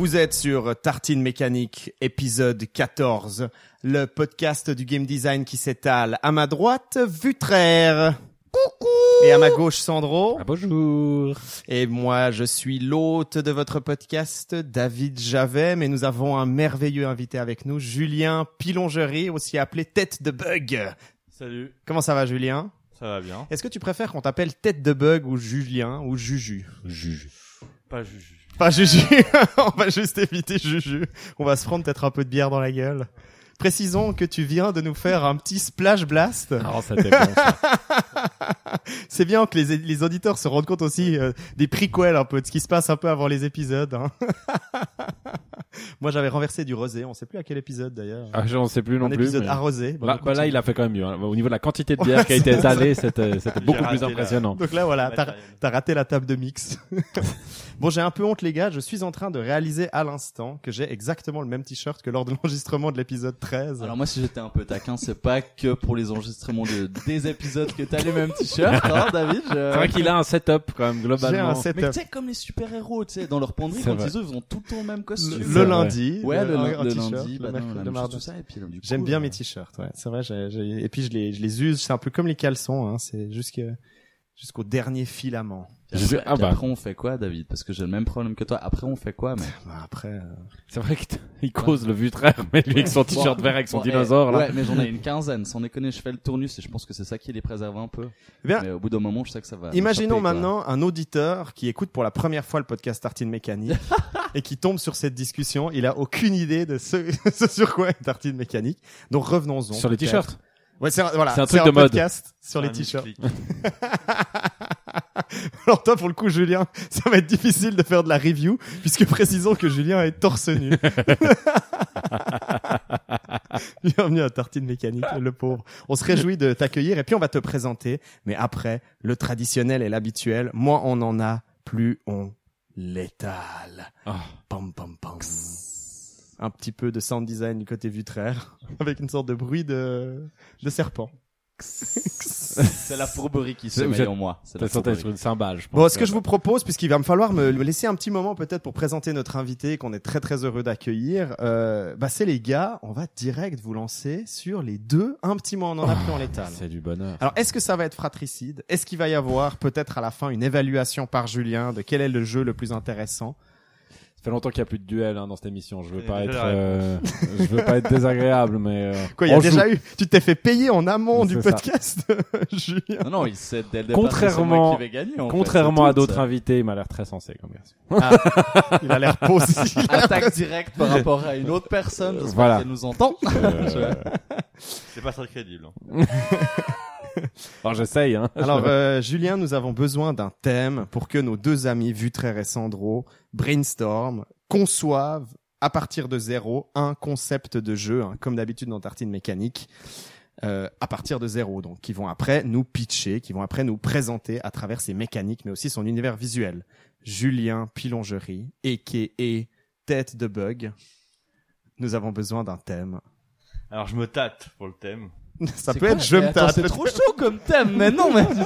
Vous êtes sur Tartine Mécanique, épisode 14, le podcast du game design qui s'étale. À ma droite, Vutraire. Coucou. Et à ma gauche, Sandro. Ah, bonjour. Et moi, je suis l'hôte de votre podcast, David Javet, mais nous avons un merveilleux invité avec nous, Julien Pilongerie, aussi appelé Tête de Bug. Salut, Comment ça va, Julien? Ça va bien Est-ce que tu préfères qu'on t'appelle Tête de Bug ou Julien ou Juju? Juge. Pas Juju. Pas Juju. On va juste éviter Juju. On va se prendre peut-être un peu de bière dans la gueule. Précisons que tu viens de nous faire un petit splash blast. Ah, ça t'est bon, ça. C'est bien que les, les auditeurs se rendent compte aussi euh, des prequels un peu de ce qui se passe un peu avant les épisodes. hein. Moi, j'avais renversé du rosé. On sait plus à quel épisode d'ailleurs. Ah, je n'en sais plus non un plus. épisode mais- arrosé. Bon, Là, bah là, continue. il a fait quand même mieux. hein. Au niveau de la quantité de bière qui a été étalée, c'était beaucoup plus la- impressionnant. Donc là, voilà, t'as raté la table de mix. Bon, j'ai un peu honte, les gars. Je suis en train de réaliser à l'instant que j'ai exactement le même t-shirt que lors de l'enregistrement de l'épisode 13. Alors moi si j'étais un peu taquin, c'est pas que pour les enregistrements de, des épisodes que t'as les mêmes t-shirts, hein, David je- C'est vrai qu'il a un setup quand même j'ai un globalement. Mais setup. tu sais comme les super-héros, tu sais, dans leur penderie, quand vrai. ils eux, ils ont tout le temps le même costume. Le, le lundi. Ouais, le, le t-shirt, lundi, le bah non, mercredi, le mardi. tout ça, et puis J'aime bien euh, mes t-shirts, ouais. C'est vrai, j'ai, j'ai- et puis je les, je les use, c'est un peu comme les caleçons, hein. C'est jusque, jusqu'au dernier filament. sais- après, ah bah. après, on fait quoi, David? Parce que j'ai le même problème que toi. Après, on fait quoi, mais Bah, après, euh, C'est vrai qu'il cause le vutraire, mais lui avec son t-shirt Bon, vert avec son bon, dinosaure eh, là. Ouais, mais j'en ai une quinzaine. Sans déconner, je fais le tournus et je pense que c'est ça qui les préserve un peu. Eh bien, mais au bout d'un moment, je sais que ça va. Imaginons maintenant un auditeur qui écoute pour la première fois le podcast Tartine Mécanique et qui tombe sur cette discussion. Il a aucune idée de ce, ce sur quoi est Tartine Mécanique. Donc revenons-en. Sur les t-shirts. Ouais, c'est un, voilà, C'est un truc de mode. podcast sur les Un t-shirts. Alors toi, pour le coup, Julien, ça va être difficile de faire de la review puisque précisons que Julien est torse nu. Bienvenue à Tartine Mécanique, le pauvre. On se réjouit de t'accueillir et puis on va te présenter. Mais après, le traditionnel et l'habituel, moins on en a, plus on l'étale. Ah. Pam, pam, pam. Un petit peu de sound design du côté vitraire avec une sorte de bruit de, de serpent. C'est la fourberie qui se met en moi. C'est la sur une cymbale, je pense. Bon, ce que je vous propose, puisqu'il va me falloir me me laisser un petit moment peut-être pour présenter notre invité qu'on est très très heureux d'accueillir, euh, bah c'est les gars, on va direct vous lancer sur les deux. Un petit mot, on en a plus en l'étal. C'est du bonheur. Alors, est-ce que ça va être fratricide? Est-ce qu'il va y avoir peut-être à la fin une évaluation par Julien de quel est le jeu le plus intéressant? Ça fait longtemps qu'il n'y a plus de duel hein, dans cette émission. Je veux pas être, euh, je veux pas être désagréable, mais euh, Quoi, il y a déjà joue. eu Tu t'es fait payer en amont du podcast, Julien. Non, non, il sait dès le départ Contrairement- qui vais gagner. en fait, Contrairement à d'autres invités, il m'a l'air très sensé comme garçon. Il a l'air posé. Attaque directe par rapport à une autre personne. J'espère Voilà. qu'elle nous entend. Euh, C'est pas très crédible. hein. Alors j'essaye. Hein. Alors, euh, Julien, nous avons besoin d'un thème pour que nos deux amis, Vutraire et Sandro, brainstorm, conçoivent à partir de zéro un concept de jeu, hein, comme d'habitude dans Tartine Mécanique, euh, à partir de zéro. Donc, qui vont après nous pitcher, qui vont après nous présenter à travers ses mécaniques, mais aussi son univers visuel. Julien Pilongerie, et Tête de Bug. Nous avons besoin d'un thème. Alors je me tâte pour le thème. Ça peut être je me tâte. C'est trop chaud comme thème, mais non, mais.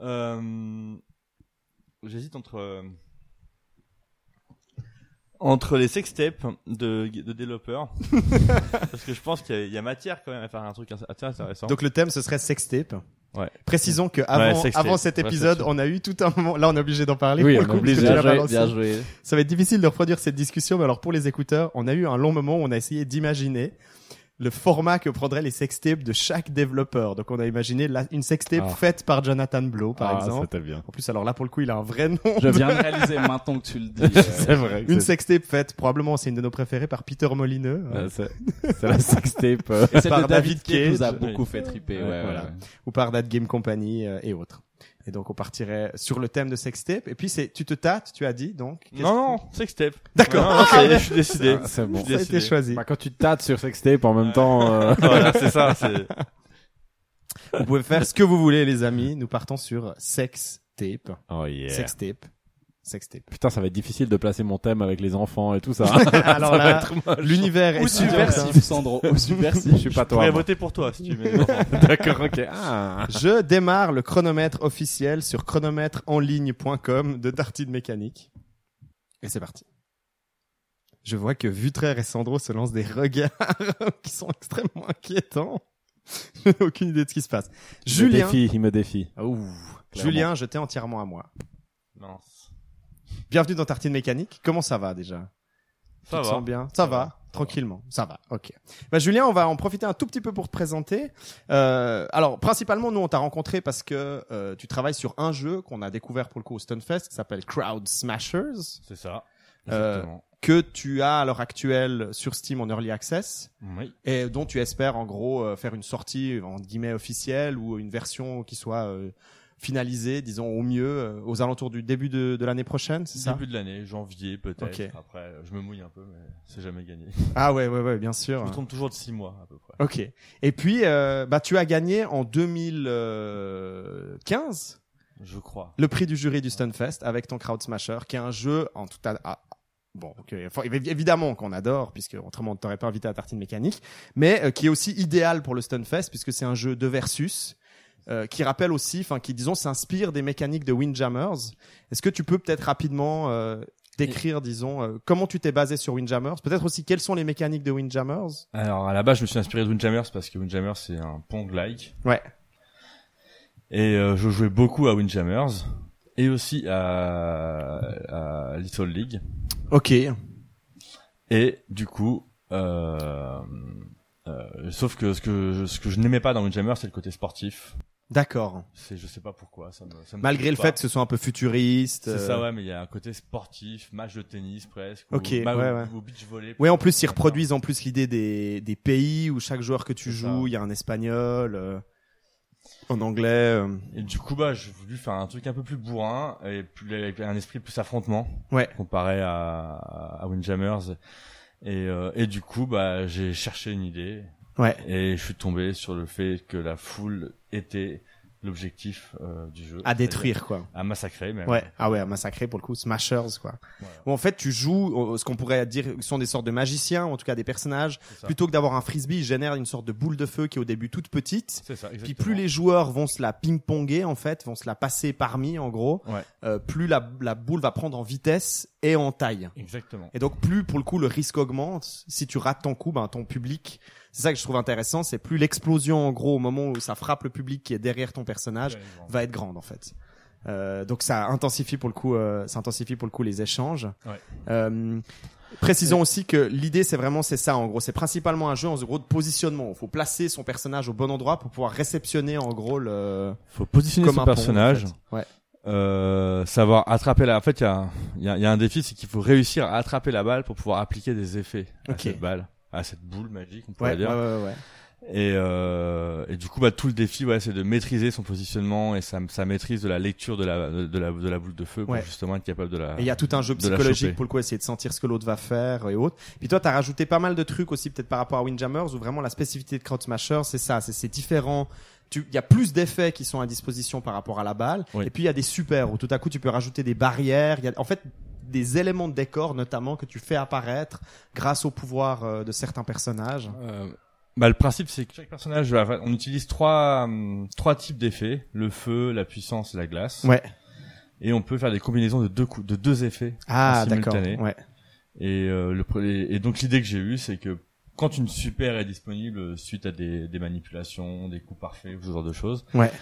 Euh... J'hésite entre euh, entre les sextapes de, de développeurs parce que je pense qu'il y, a- il y a matière quand même à faire un truc assez intéressant. Donc le thème ce serait sextape. Ouais. Précisons que avant, cet épisode, on a eu tout un moment. Là, on est obligé d'en parler. Oui, pour on le est coup, obligé. Bien joué, bien joué. Ça va être difficile de reproduire cette discussion, mais alors pour les écouteurs, on a eu un long moment où on a essayé d'imaginer le format que prendraient les sextapes de chaque développeur. Donc on a imaginé la- une sextape Ah. faite par Jonathan Blow, par Ah, exemple. C'était bien. En plus, alors là, pour le coup, il a un vrai nom. Je viens de réaliser maintenant que tu le dis. euh, C'est vrai. Une sextape faite, probablement, c'est une de nos préférées, par Peter Molineux. euh, c'est c'est la sextape. euh, par de David David Cage nous a beaucoup fait triper. Ouais, Ouais, voilà. ouais. ou par That Game Company euh, et autres. Et donc on partirait sur le thème de sextape. Et puis c'est, tu te tâtes, tu as dit donc. Non non, sextape. D'accord. Non, non, ça y est, je suis décidé. Ah, c'est bon. Ça a été choisi. Bah, quand tu te tâtes sur sextape en même temps, euh, voilà, c'est ça, c'est Vous pouvez faire ce que vous voulez, les amis. Nous partons sur sextape. oh yeah. Sextape. Sextape. Putain, ça va être difficile de placer mon thème avec les enfants et tout ça. Alors Ça va là, l'univers est subversif, Sandro. Ou subversif. Je suis pas Je pourrais toi. moi. voter pour toi si tu enfants. D'accord, ok. Ah. Je démarre le chronomètre officiel sur chronomètreenligne.com de Darty de mécanique. Et c'est parti. Je vois que Vutraire et Sandro se lancent des regards qui sont extrêmement inquiétants. Je n'ai aucune idée de ce qui se passe. Il me Julien, défie, il me défie. Ouh. Julien, je t'ai entièrement à moi. Non. Bienvenue dans Tartine Mécanique. Comment ça va déjà? Ça va. bien? Ça, Ça va, va. Tranquillement. Ça va. Ok. Bah, Julien, on va en profiter un tout petit peu pour te présenter. Euh, alors, principalement, nous, on t'a rencontré parce que euh, tu travailles sur un jeu qu'on a découvert pour le coup au Stunfest qui s'appelle Crowd Smashers, C'est ça. Euh, Exactement. que tu as à l'heure actuelle sur Steam en Early Access Oui. et dont tu espères en gros euh, faire une sortie en guillemets officielle ou une version qui soit finalisée, disons au mieux, euh, aux alentours du début de, de l'année prochaine, c'est ça? Début de l'année, janvier peut-être. Ok. Après, je me mouille un peu, mais c'est jamais gagné. Ah ouais, ouais, ouais, bien Je sûr. me trompe toujours de 6 mois à peu près. Ok. Et puis, euh, bah, tu as gagné en 2015 Je crois. le prix du jury du Stunfest avec ton Crowd Smasher, qui est un jeu en tout à bon, ok, enfin, évi- évidemment qu'on adore, puisque autrement on t'aurait pas invité à Tartine Mécanique, mais euh, qui est aussi idéal pour le Stunfest, puisque c'est un jeu de versus. Euh, qui rappelle aussi, enfin qui disons s'inspire des mécaniques de Windjammers. Est-ce que tu peux peut-être rapidement euh, décrire, disons, euh, comment tu t'es basé sur Windjammers? Peut-être aussi quelles sont les mécaniques de Windjammers? Alors à la base, je me suis inspiré de Windjammers parce que Windjammers c'est un Pong-like. Ouais. Et euh, je jouais beaucoup à Windjammers et aussi à, à Little League. Ok. Et du coup, euh, euh, sauf que ce que je, ce que je n'aimais pas dans Windjammers, c'est le côté sportif. D'accord. C'est je sais pas pourquoi. Ça me, ça me Malgré le pas. fait que ce soit un peu futuriste. C'est euh, ça ouais, mais il y a un côté sportif, match de tennis presque. Ok, ou, ouais, ou- ouais. ou beach volley. Ouais, en plus, ils reproduisent en plus l'idée des, des pays où chaque joueur que tu joues, il y a un espagnol, euh, en anglais. euh. Et du coup, bah, j'ai voulu faire un truc un peu plus bourrin et plus, avec un esprit plus affrontement. Ouais. Comparé à, à Windjammers. Et, euh, et du coup, bah, j'ai cherché une idée. Ouais. Et je suis tombé sur le fait que la foule était l'objectif euh, du jeu. À détruire, quoi. À massacrer, même. Ouais. Ah ouais, à massacrer pour le coup. Smashers, quoi. Voilà. Où en fait, tu joues euh, ce qu'on pourrait dire sont des sortes de magiciens, en tout cas des personnages. Plutôt que d'avoir un frisbee, ils génèrent une sorte de boule de feu qui est au début toute petite. C'est ça, Puis exactement. plus les joueurs vont se la ping-ponger, en fait, vont se la passer parmi, en gros, Ouais. euh, plus la, la boule va prendre en vitesse et en taille. Exactement. Et donc plus pour le coup le risque augmente. Si tu rates ton coup, ben ton public, c'est ça que je trouve intéressant, c'est plus l'explosion en gros au moment où ça frappe le public qui est derrière ton personnage va être grande en fait. Euh, donc ça intensifie pour le coup, euh, ça intensifie pour le coup les échanges. Ouais. Euh, précisons aussi que l'idée c'est vraiment c'est ça en gros, c'est principalement un jeu en gros de positionnement. Il faut placer son personnage au bon endroit pour pouvoir réceptionner en gros le Faut positionner comme son un pont, personnage. en fait. Ouais. Euh, savoir attraper la. En fait, il y a, il y, a, il y a un défi, c'est qu'il faut réussir à attraper la balle pour pouvoir appliquer des effets à Ok. cette balle, à cette boule magique, on pourrait Ouais, dire. ouais, ouais. Et, euh, et du coup, bah, tout le défi, ouais, c'est de maîtriser son positionnement et sa, sa maîtrise de la lecture de la, de la, de la boule de feu pour justement être capable de la. Et il y a tout un jeu psychologique pour le coup, essayer de sentir ce que l'autre va faire et autres. Puis toi, t'as rajouté pas mal de trucs aussi, peut-être par rapport à Windjammers, où vraiment la spécificité de Crowd Smasher, c'est ça, c'est c'est différent. Tu- Il y a plus d'effets qui sont à disposition par rapport à la balle. Oui. Et puis il y a des super où tout à coup tu peux rajouter des barrières. Il y a en fait des éléments de décor notamment que tu fais apparaître grâce au pouvoir euh, de certains personnages. Euh, bah, le principe, c'est que chaque personnage, on utilise trois, hum, trois types d'effets le feu, la puissance et la glace. Ouais. Et on peut faire des combinaisons de deux coups, de deux effets. Ah d'accord. Ouais. Et, euh, le, et donc l'idée que j'ai eue, c'est que quand une super est disponible suite à des, des manipulations, des coups parfaits, ce genre de choses, Ouais.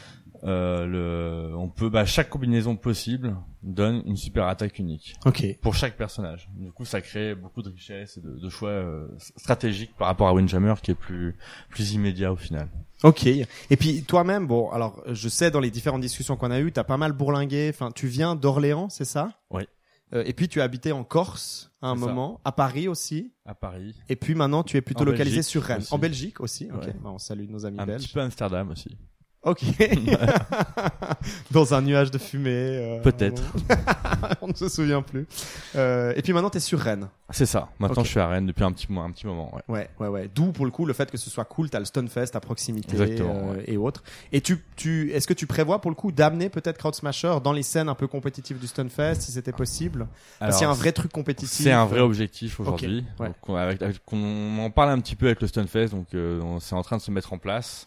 Euh, le, on peut, bah, chaque combinaison possible donne une super attaque unique Ok. pour chaque personnage. Du coup, ça crée beaucoup de richesse et de, de choix euh, stratégiques par rapport à Windjammer, qui est plus plus immédiat au final. Ok. Et puis toi-même, bon, alors je sais dans les différentes discussions qu'on a eues, t'as pas mal bourlingué. Enfin, tu viens d'Orléans, c'est ça? Oui. Euh, et puis tu as habité en Corse à un ça. moment, à Paris aussi. À Paris, Et puis maintenant, tu es plutôt En localisé Belgique sur Rennes. aussi. En Belgique aussi. Ok. Ouais. Bah, on salue nos amis un belges. petit peu Amsterdam aussi. Ok. Dans un nuage de fumée. euh, Peut-être. On ne se souvient plus. Euh, et puis maintenant, t'es sur Rennes. C'est ça. Maintenant, je suis à Rennes depuis un petit, mo- un petit moment. Ouais. Ouais, ouais, ouais. D'où pour le coup le fait que ce soit cool, t'as le Stunfest à proximité euh, ouais. et autres. Et tu, tu, est-ce que tu prévois pour le coup d'amener peut-être Crowd Smasher dans les scènes un peu compétitives du Stunfest si c'était possible? Parce qu'il y a un vrai truc compétitif. C'est un vrai objectif aujourd'hui. ouais. Donc, on, en parle un petit peu avec le Stunfest, donc euh, on- c'est en train de se mettre en place.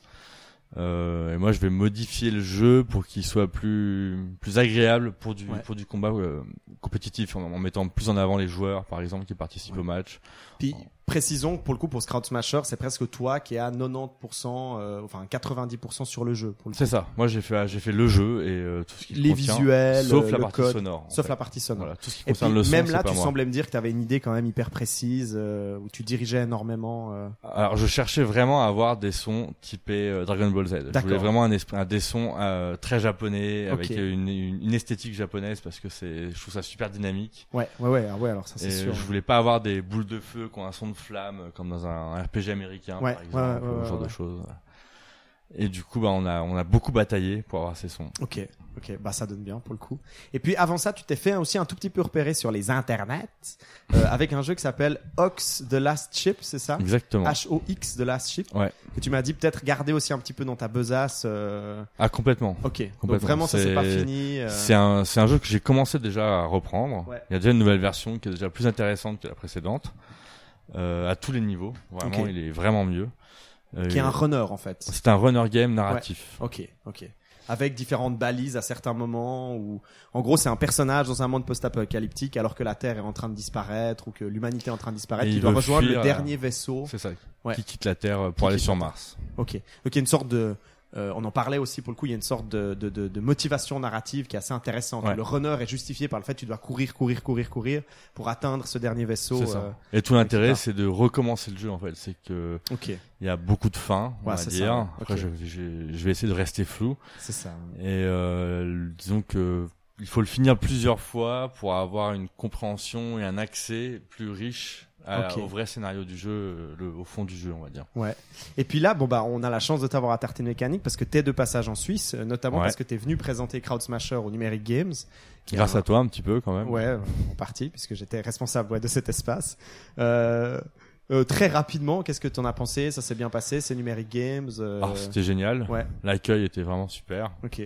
Euh, et moi, je vais modifier le jeu pour qu'il soit plus plus agréable pour du Ouais. pour du combat euh, compétitif, en, en mettant plus en avant les joueurs, par exemple, qui participent Ouais. au match. Puis précisons que pour le coup pour Crowd Smasher, c'est presque toi qui est à 90%, euh, enfin 90% sur le jeu. C'est ça. Moi, j'ai fait j'ai fait le jeu et euh, tout ce qui Les contient, visuels, sauf la le partie code, sonore. Sauf fait. la partie sonore. Voilà, tout ce qui Et puis, concerne le son, même là, pas tu moi. semblais me dire que tu avais une idée quand même hyper précise, euh, où tu dirigeais énormément. euh. Alors, je cherchais vraiment à avoir des sons typés Dragon Ball Z. Je voulais vraiment un, esprit, un des sons très japonais, avec une, une, une esthétique japonaise, parce que c'est, je trouve ça super dynamique. Ouais, ouais, ouais, ah ouais. Alors ça c'est Et sûr. je voulais pas avoir des boules de feu qui ont un son de flamme, comme dans un RPG américain, Ouais, par exemple, ouais, ou ouais, ce genre de choses. Et du coup, bah, on a, on a beaucoup bataillé pour avoir ces sons. Ok, ok, bah ça donne bien pour le coup. Et puis avant ça, tu t'es fait aussi un tout petit peu repérer sur les internets euh, avec un jeu qui s'appelle Ox The Last Ship, c'est ça? Exactement. H-O-X The Last Ship. Ouais. Que tu m'as dit peut-être garder aussi un petit peu dans ta besace. euh, Ah, complètement. Ok, donc Complètement. vraiment ça c'est pas fini. euh, C'est un, c'est un jeu que j'ai commencé déjà à reprendre. Ouais. Il y a déjà une nouvelle version qui est déjà plus intéressante que la précédente, à tous les niveaux. Vraiment, il est vraiment mieux. Euh, Qui est un runner en fait. C'est un runner game narratif. Ok, ok. Avec différentes balises à certains moments où, en gros, c'est un personnage dans un monde post-apocalyptique alors que la Terre est en train de disparaître ou que l'humanité est en train de disparaître, qui il doit rejoindre le dernier vaisseau. C'est ça. Ouais. Qui quitte la Terre euh, Qui pour aller sur Mars. Ok. Donc il y a une sorte de, euh, on en parlait aussi pour le coup, il y a une sorte de, de, de, de motivation narrative qui est assez intéressante. Ouais. Le runner est justifié par le fait que tu dois courir, courir, courir, courir pour atteindre ce dernier vaisseau. Ça. euh, Et tout l'intérêt, c'est de recommencer le jeu en fait. C'est que il y a beaucoup de fins, on Ouais, va ça, dire. ouais. Après, je- je vais essayer de rester flou. c'est ça. Et euh, disons que il faut le finir plusieurs fois pour avoir une compréhension et un accès plus riche au vrai scénario du jeu, euh, le, au fond du jeu, on va dire. Ouais. Et puis là, bon bah, on a la chance de t'avoir à Tartine Mécanique parce que t'es de passage en Suisse, euh, notamment Ouais. parce que t'es venu présenter Crowd Smasher au Numeric Games. qui Grâce un- à toi un petit peu quand même. Ouais, en partie, puisque j'étais responsable ouais, de cet espace. Euh, euh, très rapidement, qu'est-ce que t'en as pensé? Ça s'est bien passé C'est Numeric Games euh, Ah, c'était génial. Ouais, L'accueil était vraiment super. ok.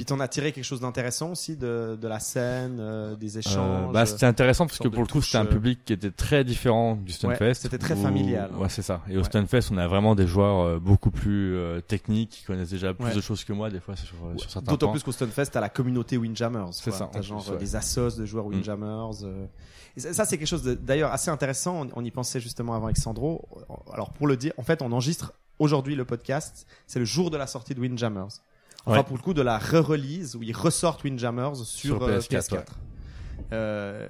Puis t'en as tiré quelque chose d'intéressant aussi de, de la scène, euh, des Euh, échanges. bah, c'était intéressant parce que pour le coup, c'était un euh, public qui était très différent du Ouais, Stunfest. c'était très où- familial. Ouais, c'est ça. Et au Ouais. Stunfest, on a vraiment des joueurs euh, beaucoup plus euh, techniques, qui connaissent déjà plus Ouais. de choses que moi, des fois, sur, sur certains D'autant plus qu'au Stunfest, t'as la communauté Windjammers. C'est ça, T'as genre ouais. des assos de joueurs Mm. Windjammers. Et ça, c'est quelque chose d'ailleurs assez intéressant. On, on y pensait justement avant avec Sandro. Alors pour le dire, en fait, on enregistre aujourd'hui le podcast. C'est le jour de la sortie de Windjammers. Enfin, Ouais. pour le coup, de la re-release où ils ressortent Windjammers sur, Sur euh, PS4, PS4. Euh,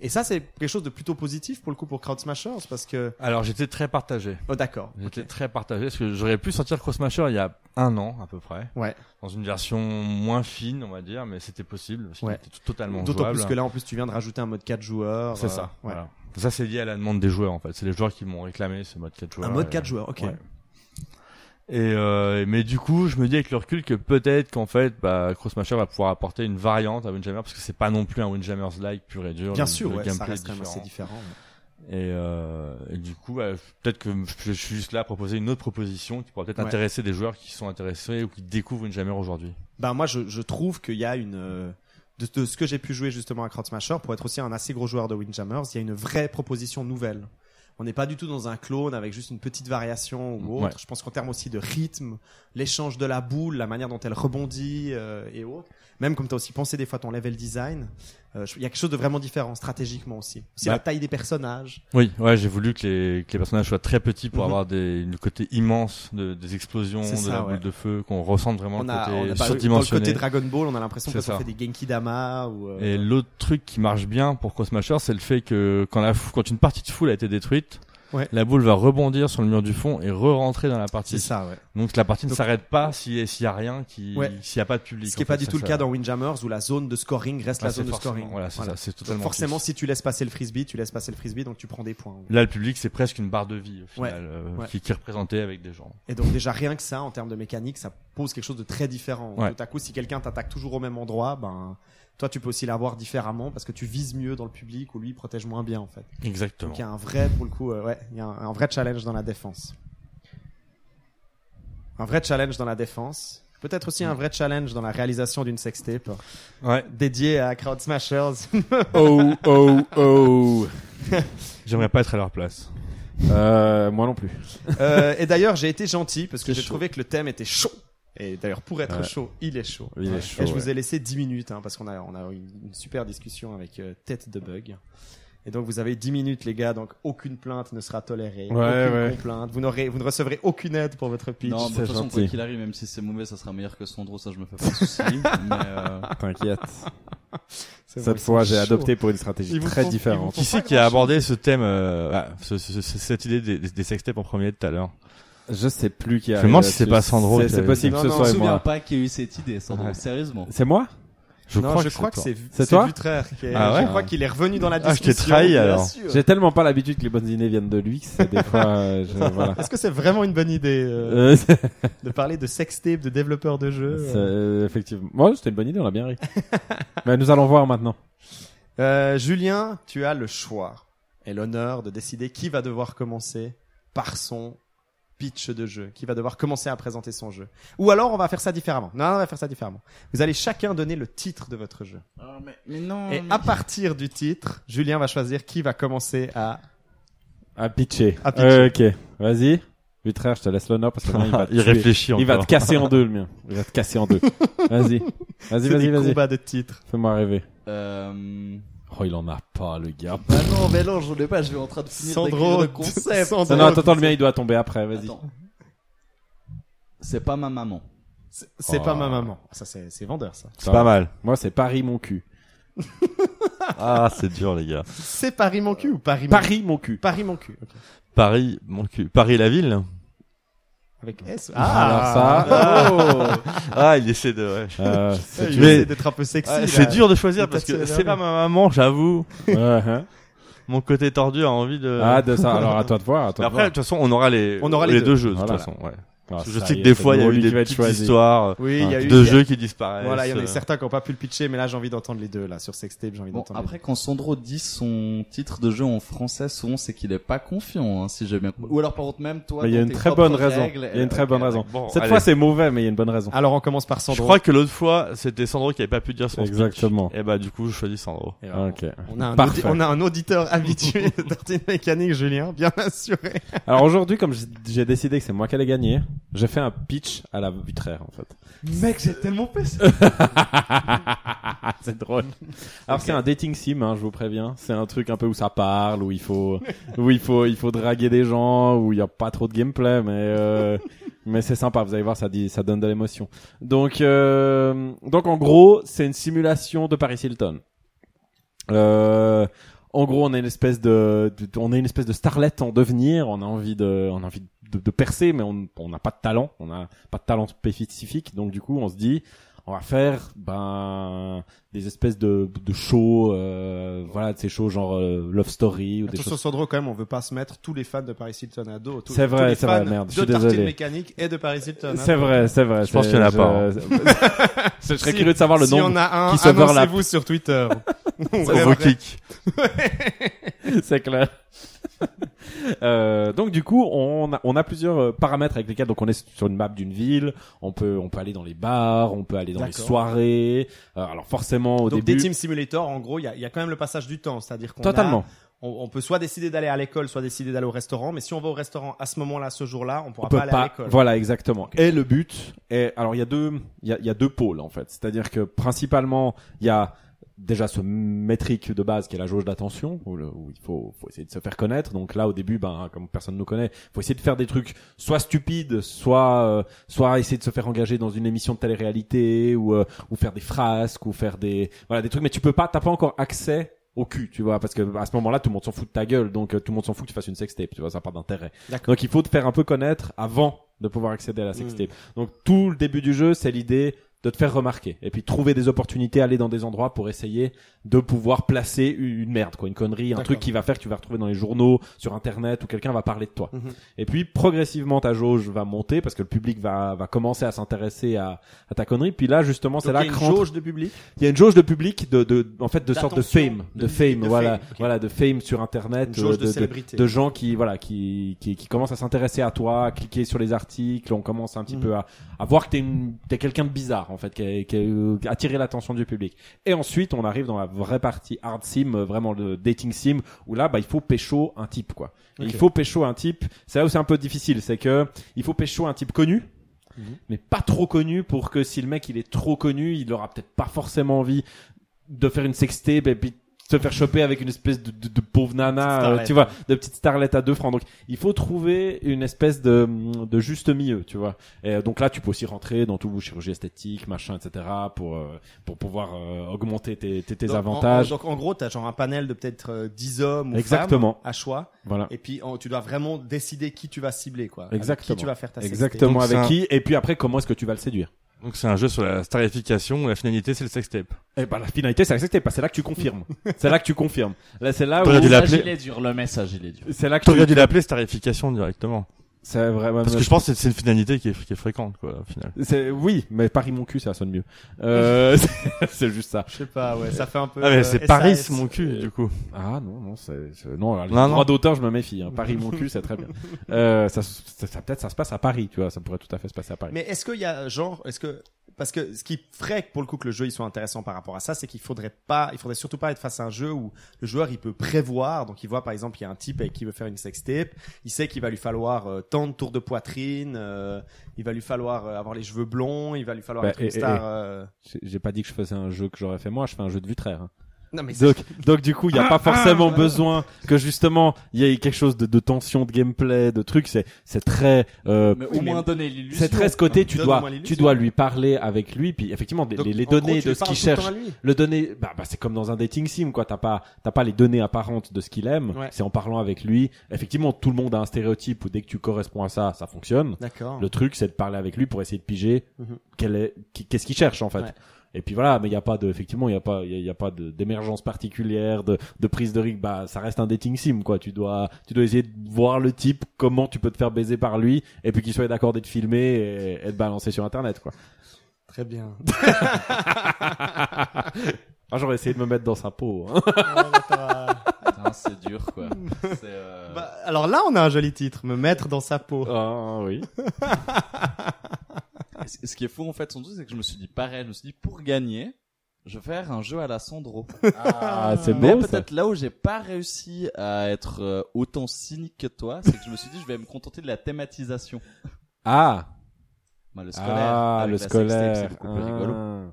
et ça, c'est quelque chose de plutôt positif pour le coup pour Crowd Smashers parce que. Alors, j'étais très partagé. Oh, d'accord. J'étais très partagé parce que j'aurais pu sortir Crossmasher il y a un an à peu près, Ouais. dans une version moins fine, on va dire, mais c'était possible parce qu'il Ouais. était totalement D'autant plus que là, en plus, tu viens de rajouter un mode 4 joueurs. C'est euh, ça. ouais. Voilà. Ça, c'est lié à la demande des joueurs en fait. C'est les joueurs qui m'ont réclamé ce mode 4 joueurs. Un mode Et- 4 joueurs, ok. Ouais. Et euh, mais du coup, je me dis avec le recul que peut-être qu'en fait, bah, Crossmasher va pouvoir apporter une variante à Windjammer parce que c'est pas non plus un Windjammers like pur et dur. Bien Le- sûr, le ouais, ça gameplay reste est quand même assez différent. ouais. Et, euh, et du coup, bah, peut-être que je, je suis juste là à proposer une autre proposition qui pourrait peut-être Ouais. intéresser des joueurs qui sont intéressés ou qui découvrent Windjammer aujourd'hui. Ben moi je, je trouve qu'il y a une euh, de, de ce que j'ai pu jouer justement à Crowd Smasher pour être aussi un assez gros joueur de Windjammers, il y a une vraie proposition nouvelle. On n'est pas du tout dans un clone avec juste une petite variation ou autre. Ouais. Je pense qu'en termes aussi de rythme, l'échange de la boule, la manière dont elle rebondit euh, et autres, même comme tu as aussi pensé des fois ton level design, euh, il y a quelque chose de vraiment différent stratégiquement aussi. C'est Bah. la taille des personnages. Oui, ouais, j'ai voulu que les, que les personnages soient très petits pour Mhm. avoir des, le côté immense de, des explosions, de ça, la ouais. boule de feu, qu'on ressente vraiment On le a, côté on a pas- dans le surdimensionné. côté Dragon Ball, on a l'impression que ça fait des Genki Dama ou euh, Et l'autre truc qui marche bien pour Crossmasher, c'est le fait que quand la quand une partie de foule a été détruite, Ouais. la boule va rebondir sur le mur du fond et re-rentrer dans la C'est partie. ça, ouais. Donc la partie ne s'arrête pas si- s'il y a rien, qui, Ouais. s'il y a pas de public. Ce qui n'est pas fait, du tout le cas dans Windjammers où la zone de scoring reste Ah, la c'est zone de scoring. Voilà, c'est ça, c'est totalement. forcément, si tu laisses passer le frisbee, tu laisses passer le frisbee, donc tu prends des points. Là, le public, c'est presque une barre de vie au final, euh. Qui, qui est représentée avec des gens. Et donc déjà rien que ça, en termes de mécanique, ça pose quelque chose de très différent. Tout à coup, si quelqu'un t'attaque toujours au même endroit, ben toi tu peux aussi l'avoir différemment parce que tu vises mieux dans le public ou lui il protège moins bien en fait. Exactement. Donc il y a un vrai, pour le coup, euh, ouais, il y a un, un vrai challenge dans la défense. Un vrai challenge dans la défense. Peut-être aussi un vrai challenge dans la réalisation d'une sextape Ouais. dédiée à Crowd Smashers. Oh, oh, oh. J'aimerais pas être à leur place. Euh, moi non plus. Euh, et d'ailleurs, j'ai été gentil parce que j'ai trouvé que le thème était chaud. Et d'ailleurs, pour être Ouais. chaud, il est chaud. Il est chaud. et je ouais. vous ai laissé 10 minutes hein, parce qu'on a, on a eu une, super discussion avec euh, Tête de Bug. Et donc vous avez 10 minutes les gars, donc aucune plainte ne sera tolérée, Ouais, aucune ouais. complainte, vous n'aurez vous ne recevrez aucune aide pour votre pitch. Non, de c'est toute façon, gentil. quoi qu'il arrive, même si c'est mauvais, ça sera meilleur que Sandro, ça je me fais pas de soucis. mais euh, T'inquiète. C'est Cette vrai, fois, j'ai adopté pour une stratégie très font- différente. Qui c'est qui a abordé ce thème, euh, ah, ce- ce- ce- cette idée des, des, des sextapes en premier tout à l'heure? Je sais plus qui a. Je me demande si c'est pas Sandro C'est qui possible Non, que ce non, je me soit souviens moi. pas qu'il y a eu cette idée, Sandro. Ouais. Sérieusement. C'est moi Je non, crois je que crois que toi. c'est C'est toi Vutraire qui est, Ah ouais je crois qu'il est revenu dans la Ah, je discussion. t'ai trahi, alors. J'ai tellement pas l'habitude que les bonnes idées viennent de lui que c'est des fois, euh, je, voilà. Est-ce que c'est vraiment une bonne idée euh, Euh, de parler de sextape de développeurs de jeux c'est, euh euh, effectivement. Moi, c'était une bonne idée, on a bien ri. Mais nous allons voir maintenant. Euh, Julien, tu as le choix et l'honneur de décider qui va devoir commencer par son pitch de jeu, qui va devoir commencer à présenter son jeu. Ou alors on va faire ça différemment. Non, on va faire ça différemment. Vous allez chacun donner le titre de votre jeu. Ah, mais, mais non. Et mais- à partir du titre, Julien va choisir qui va commencer à... À pitcher. À pitcher. ok, vas-y. Vitraire, je te laisse l'honneur parce que maintenant, il va te il tuer. réfléchit encore. Il va te casser en deux, le mien. Il va te casser en deux. Vas-y. Vas-y, vas-y, des vas-y. combats de titres. Fais-moi rêver. Euh... Oh, il en a pas, le gars. Bah non, mais non, je l'ai pas, je vais en train de finir d'écrire Sandro, le concept. Sandro, Non, non, attends, attends, le mien, il doit tomber après, vas-y. Attends. C'est pas ma maman. c'est- c'est Oh. pas ma maman. Ça c'est c'est vendeur ça. C'est pas mal. Moi, c'est Paris, mon cul. Ah, c'est dur, les gars. C'est Paris mon cul ou Paris mon Paris, mon cul. Paris mon cul. ok. Paris, mon cul. Paris, la ville? Avec S. Alors ça, oh. Ah, il essaie de, ouais. Euh, Ah, c'est il Mais- essaie d'être un peu sexy. Ah, c'est dur de choisir parce que c'est pas ma maman, j'avoue. Hein. Mon côté tordu a envie de. Ah, de ça. Alors, à toi de voir, à Mais toi de après, de toute façon, on aura les, On aura les les deux. deux jeux, de Voilà. toute façon, ouais. Ah, je sais que des fois, il y a eu des petites histoires Oui, il y a eu de il y a- jeux qui disparaissent. Voilà, il y en a euh, certains qui n'ont pas pu le pitcher, mais là j'ai envie d'entendre les deux là sur Sextape, j'ai envie Bon, d'entendre. après, quand Sandro dit son titre de jeu en français, souvent c'est qu'il est pas confiant, hein, si j'ai bien compris. Ou alors, par contre, même toi, il y a une tes très bonne raison. Il y a une très euh, bonne raison. Cette allez. fois, c'est mauvais, mais il y a une bonne raison. Alors on commence par Je Sandro. crois que l'autre fois, c'était Sandro qui avait pas pu dire son speech. Exactement. Et bah, du coup, je choisis Sandro. Ok. On a, un auditeur habitué de Mécanique, Julien, bien assuré. Alors aujourd'hui, comme j'ai décidé que c'est moi qui allais gagner, j'ai fait un pitch à la vitraire, en fait. Mec, j'ai tellement fait ça. c'est drôle. Alors c'est un dating sim, hein, je vous préviens. C'est un truc un peu où ça parle, où il faut, où il faut, il faut draguer des gens, où il y a pas trop de gameplay, mais euh, mais c'est sympa. Vous allez voir, ça dit, ça donne de l'émotion. Donc euh, donc en gros, c'est une simulation de Paris Hilton. Euh, en gros, on est une espèce de, de- on est une espèce de starlet en devenir. On a envie de, on a envie de, de percer, mais on on n'a pas de talent. On n'a pas de talent spécifique. Donc du coup, on se dit, on va faire ben des espèces de de shows, euh, voilà, de ces shows genre euh, Love Story ou des choses. Sandro, quand même, on veut pas se mettre tous les fans de Paris Hilton à dos. C'est vrai, c'est vrai, merde, je De suis désolé. Mécanique et de Paris Hilton. C'est vrai, c'est vrai. Je pense c'est- qu'il y en a pas, je- je serais Si- curieux de savoir le si nombre. on a un, qui se overlappe. annoncez-vous sur Twitter. On rêverait. Voclick. c'est clair. Euh, donc du coup, on a, on a plusieurs euh, paramètres avec lesquels donc on est sur une map d'une ville. On peut on peut aller dans les bars, on peut aller dans les soirées. Euh, alors forcément au Donc début, des Team Simulator, en gros, il y a, il y a quand même le passage du temps, c'est-à-dire qu'on a- on, on peut soit décider d'aller à l'école, soit décider d'aller au restaurant. Mais si on va au restaurant à ce moment-là, ce jour-là, on pourra peut pas aller à l'école. Voilà, exactement. Et le but est, alors il y a deux, il y a, il y a deux pôles en fait. C'est-à-dire que principalement, il y a déjà ce métrique de base qui est la jauge d'attention où, il faut, faut essayer de se faire connaître. Donc là, au début, ben comme personne ne nous connaît, faut essayer de faire des trucs soit stupides, soit euh, soit essayer de se faire engager dans une émission de télé-réalité ou euh, ou faire des frasques ou faire des voilà des trucs. Mais tu peux pas, t'as pas encore accès au cul, tu vois, parce que à ce moment-là, tout le monde s'en fout de ta gueule, donc euh, tout le monde s'en fout que tu fasses une sextape, tu vois, ça n'a pas d'intérêt. Donc il faut te faire un peu connaître avant de pouvoir accéder à la sextape. Donc tout le début du jeu, c'est l'idée de te faire remarquer et puis trouver des opportunités, aller dans des endroits pour essayer de pouvoir placer une merde, quoi, une connerie, un truc qui va faire que tu vas retrouver dans les journaux, sur internet, où quelqu'un va parler de toi. Mhm. Et puis progressivement ta jauge va monter parce que le public va va commencer à s'intéresser à, à ta connerie. Puis là justement, c'est là il y a une jauge de public? il y a une jauge de public de, de en fait de sorte de fame, de de, fame, de voilà, fame, ok. voilà, de fame sur internet, Une jauge euh, de célébrité. de gens qui voilà qui, qui qui commencent à s'intéresser à toi, à cliquer sur les articles, on commence un petit Mhm. peu à, à voir que t'es une t'es quelqu'un de bizarre en fait, qui a, qui a attiré l'attention du public. Et ensuite on arrive dans la vraie partie hard sim, euh, vraiment le dating sim, où là bah il faut pécho un type quoi. Il faut pécho un type. C'est là où c'est un peu difficile, c'est que il faut pécho un type connu Mhm. mais pas trop connu pour que si le mec il est trop connu, il aura peut-être pas forcément envie de faire une sextape et puis se faire choper avec une espèce de, de, de pauvre nana, Petite euh, starlette. tu vois, de petite starlette à deux francs. Donc il faut trouver une espèce de, de juste milieu, tu vois. Et euh, donc là tu peux aussi rentrer dans tout chirurgie esthétique, machin, etc. pour euh, pour pouvoir euh, augmenter tes tes, tes Donc, avantages. En, donc en gros, t'as genre un panel de peut-être euh, 10 hommes ou Exactement. femmes à choix. voilà. Et puis en- tu dois vraiment décider qui tu vas cibler, quoi. Avec Exactement. Qui tu vas faire ta. Exactement Donc, avec qui et puis après comment est-ce que tu vas le séduire? Donc c'est un jeu sur la starification où la finalité c'est le sextape. Eh ben la finalité c'est la sextape, c'est là que tu confirmes. c'est là que tu confirmes. Là c'est là où T'aurais dû Le message, l'appeler- il est dur, le message, il est dur. c'est là que T'aurais tu dû l'appeler starification directement. C'est vraiment Parce que je pense que c'est une finalité qui est, qui est fréquente, quoi, au final. C'est oui, mais Paris mon cul, ça sonne mieux. Euh, c'est- juste ça. Je sais pas, ouais, ça fait un peu. Ah, mais euh, c'est. Paris, mon cul, du coup. Ah non non, c'est non, les Non, droits d'auteur, je me méfie. Hein. Paris mon cul, c'est très bien. Euh, ça, ça, ça- peut-être ça se passe à Paris, tu vois, ça pourrait tout à fait se passer à Paris. Mais est-ce qu'il y a genre, est-ce que parce que ce qui ferait que pour le coup que le jeu il soit intéressant par rapport à ça, c'est qu'il faudrait pas, il faudrait surtout pas être face à un jeu où le joueur il peut prévoir. Donc il voit par exemple il y a un type qui veut faire une sextape, il sait qu'il va lui falloir euh, tant de tours de poitrine, euh, il va lui falloir euh, avoir les cheveux blonds, il va lui falloir Bah, être une star. euh, J'ai- pas dit que je faisais un jeu que j'aurais fait moi, je fais un jeu de. Hein. Non mais Donc, donc du coup, il n'y a pas forcément besoin que justement il y ait quelque chose de, de tension, de gameplay, de trucs. C'est c'est très euh, Mais au moins donner l'illusion. c'est très ce côté. Tu dois tu dois lui parler avec lui, puis effectivement Donc, les, les en gros, données de ce qu'il cherche. Le donner, bah, bah c'est comme dans un dating sim, quoi. T'as pas, t'as pas les données apparentes de ce qu'il aime. Ouais. C'est en parlant avec lui. Effectivement, tout le monde a un stéréotype où dès que tu corresponds à ça, ça fonctionne. D'accord. Le truc, c'est de parler avec lui pour essayer de piger Mhm. quel est, qui- qu'est-ce qu'il cherche en fait. Ouais. Et puis voilà, mais il y a pas de, effectivement, il y a pas, il y a, il y a pas d'émergence particulière, de, de prise de risque. Bah, ça reste un dating sim, quoi. Tu dois, tu dois essayer de voir le type, comment tu peux te faire baiser par lui, et puis qu'il soit d'accord d'être filmé et, et de balancer sur internet, quoi. Très bien. Ah, j'aurais essayé de me mettre dans sa peau. hein. Putain, c'est dur, quoi. Euh, Bah, alors là, on a un joli titre, me mettre dans sa peau. Ah oui. Ce ce qui est fou, en fait, son truc, c'est que je me suis dit pareil. Je me suis dit, pour gagner, je vais faire un jeu à la Sandro. Ah, c'est Mais beau peut-être là où j'ai pas réussi à être euh, autant cynique que toi, c'est que je me suis dit, je vais me contenter de la thématisation. Ah, Bah, le scolaire. ah, avec le la sextape, scolaire. C'est beaucoup plus rigolo. Ah.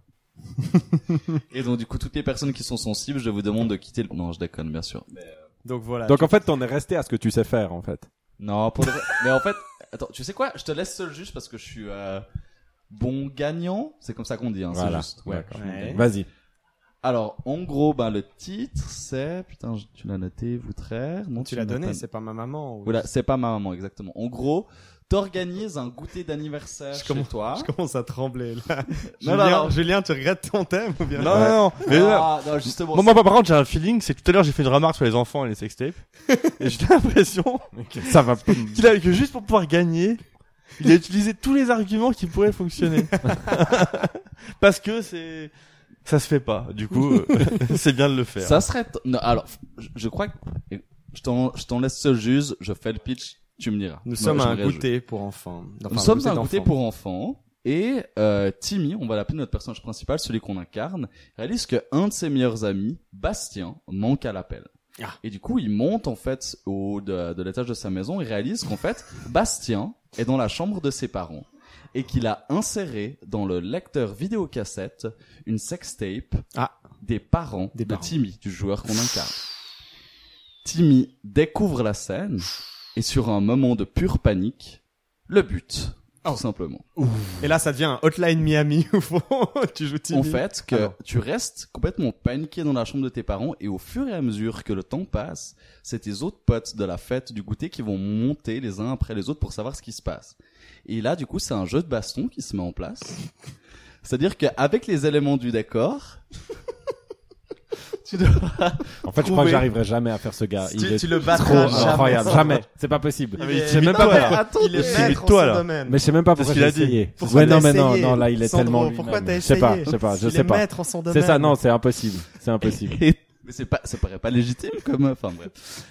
Et donc, du coup, toutes les personnes qui sont sensibles, je vous demande de quitter le... Non, je déconne, bien sûr. Mais, euh, Donc voilà. Donc en fait, t'en es resté à ce que tu sais faire en fait. Non, pour le vrai. Mais en fait, attends, tu sais quoi? Je te laisse seul juste parce que je suis, euh, bon gagnant. C'est comme ça qu'on dit, hein. Voilà. C'est juste. Ouais. Bon. Vas-y. Alors, en gros, ben, le titre, c'est, putain, je- tu l'as noté, Voutraire. Non, tu l'as donné, pas- c'est pas ma maman. ou- Voilà, c'est pas ma maman, exactement. En gros, t'organises un goûter d'anniversaire Je chez commence- toi. Je commence à trembler là. Non, Julien, non, non. Julien, tu regrettes ton thème ou bien Non, non, non. Mais là- Ah, non, justement. Moi, moi, par contre, j'ai un feeling, c'est que tout à l'heure, j'ai fait une remarque sur les enfants et les sextapes. et j'ai l'impression Ça va. qu'il a, que juste pour pouvoir gagner, il a utilisé tous les arguments qui pourraient fonctionner. Parce que c'est, ça se fait pas. Du coup, euh, c'est bien de le faire. Ça serait, t- non, alors, je, je crois que, je t'en, je t'en laisse seul juge, je fais le pitch, tu me diras. Nous Moi, sommes à un goûter pour enfants. Enfin, Nous sommes un goûter pour enfants. Et euh, Timmy, on va l'appeler notre personnage principal, celui qu'on incarne, réalise que un de ses meilleurs amis, Bastien, manque à l'appel. Ah. Et du coup, il monte en fait au de, de l'étage de sa maison et réalise qu'en fait, Bastien est dans la chambre de ses parents et qu'il a inséré dans le lecteur vidéocassette une sextape Ah. des parents Des de parents. Timmy, du joueur qu'on incarne. Timmy découvre la scène et sur un moment de pure panique, le but. Tout simplement. Et là, ça devient un Hotline Miami où tu joues Timmy. En fait, que Alors. tu restes complètement paniqué dans la chambre de tes parents et au fur et à mesure que le temps passe, c'est tes autres potes de la fête du goûter qui vont monter les uns après les autres pour savoir ce qui se passe. Et là, du coup, c'est un jeu de baston qui se met en place. C'est-à-dire qu'avec les éléments du décor, tu dois En fait, je crois que j'arriverai jamais à faire ce gars. Il tu, est tu le trop battras jamais. incroyable. Jamais. C'est pas possible. Il mais est- il toi, mais là. attends, il est maître en toi, là. domaine. Mais je sais même pas pourquoi j'ai essayé. Pourquoi ouais, t'as non, mais non, essayé? non, là, il est Sandro, tellement pourquoi t'as Je sais pas, essayé? je sais pas, je Il sais est pas. C'est ça, non, c'est impossible. C'est impossible. Mais c'est pas, ça paraît pas légitime comme, enfin bref.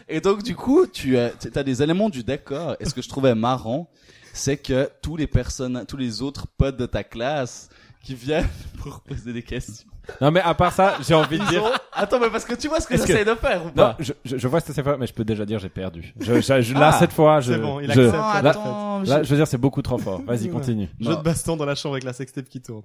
Et donc du coup, tu as, as des éléments du décor. Et ce que je trouvais marrant, c'est que tous les personnes, tous les autres potes de ta classe qui viennent pour poser des questions. Non, mais à part ça, j'ai envie de dire. Attends, mais parce que tu vois ce que Est-ce que- de faire ou Non, pas je, je, je vois ce que c'est faire, mais je peux déjà dire j'ai perdu. Je, je- je- là, Ah, cette fois, je, c'est bon, il je, accepte. Non, là, attends, là, je- je veux dire, c'est beaucoup trop fort. Vas-y, Ouais. continue. Jeu de baston dans la chambre avec la sextape qui tourne.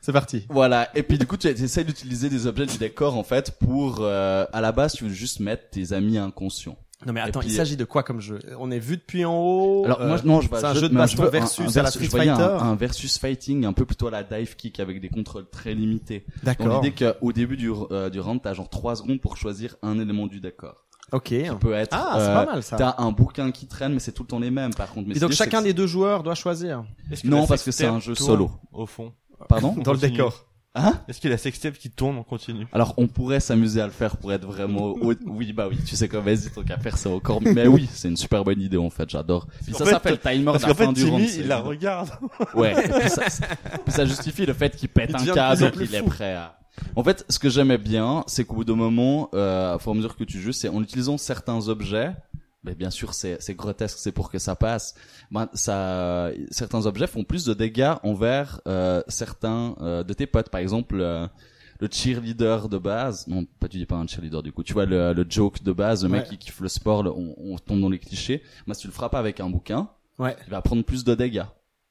C'est parti. Voilà. Et puis du coup, tu essaies d'utiliser des objets du décor en fait pour, euh, à la base, tu veux juste mettre tes amis inconscients. Non mais attends, puis- il s'agit de quoi comme jeu? On est vu depuis en haut. Alors euh, moi, je- non, je c'est un je- jeu de baston versus un, un à la versus- Street je voyais un- Fighter. Un, versus fighting, un peu plutôt à la dive kick avec des contrôles très limités. D'accord. l'idée qu'au début du, euh, du round, t'as genre 3 secondes pour choisir un élément du décor. Ok. Qui peut être. Ah, c'est euh, pas mal ça. T'as un bouquin qui traîne, mais c'est tout le temps les mêmes, par contre. Mais Et donc chacun des deux joueurs doit choisir. Est-ce que Non, parce que c'est un jeu solo. Au fond. Pardon? dans le décor. Hein Est-ce qu'il y a la sextape qui tourne en continu Alors, on pourrait s'amuser à le faire pour être vraiment. Oui, bah oui. Tu sais quoi, vas-y, tant qu'à faire, c'est encore. Mais oui, c'est une super bonne idée en fait. J'adore. Puis ça s'appelle timer de la fin du round. Il la regarde. Ouais. Puis ça, puis ça justifie le fait qu'il pète un câble plus qu'il est prêt à. En fait, ce que j'aimais bien, c'est qu'au bout d'un moment, euh, à mesure que tu joues, c'est en utilisant certains objets. Mais bien sûr, c'est c'est grotesque, c'est pour que ça passe. Ben, ça, certains objets font plus de dégâts envers euh, certains euh, de tes potes. Par exemple, euh, le cheerleader de base. Non, pas tu dis pas un cheerleader du coup. Tu vois le, le joke de base, le mec qui kiffe le sport, le- on, on tombe dans les clichés. Moi, si tu le frappes avec un bouquin, Ouais. il va prendre plus de dégâts.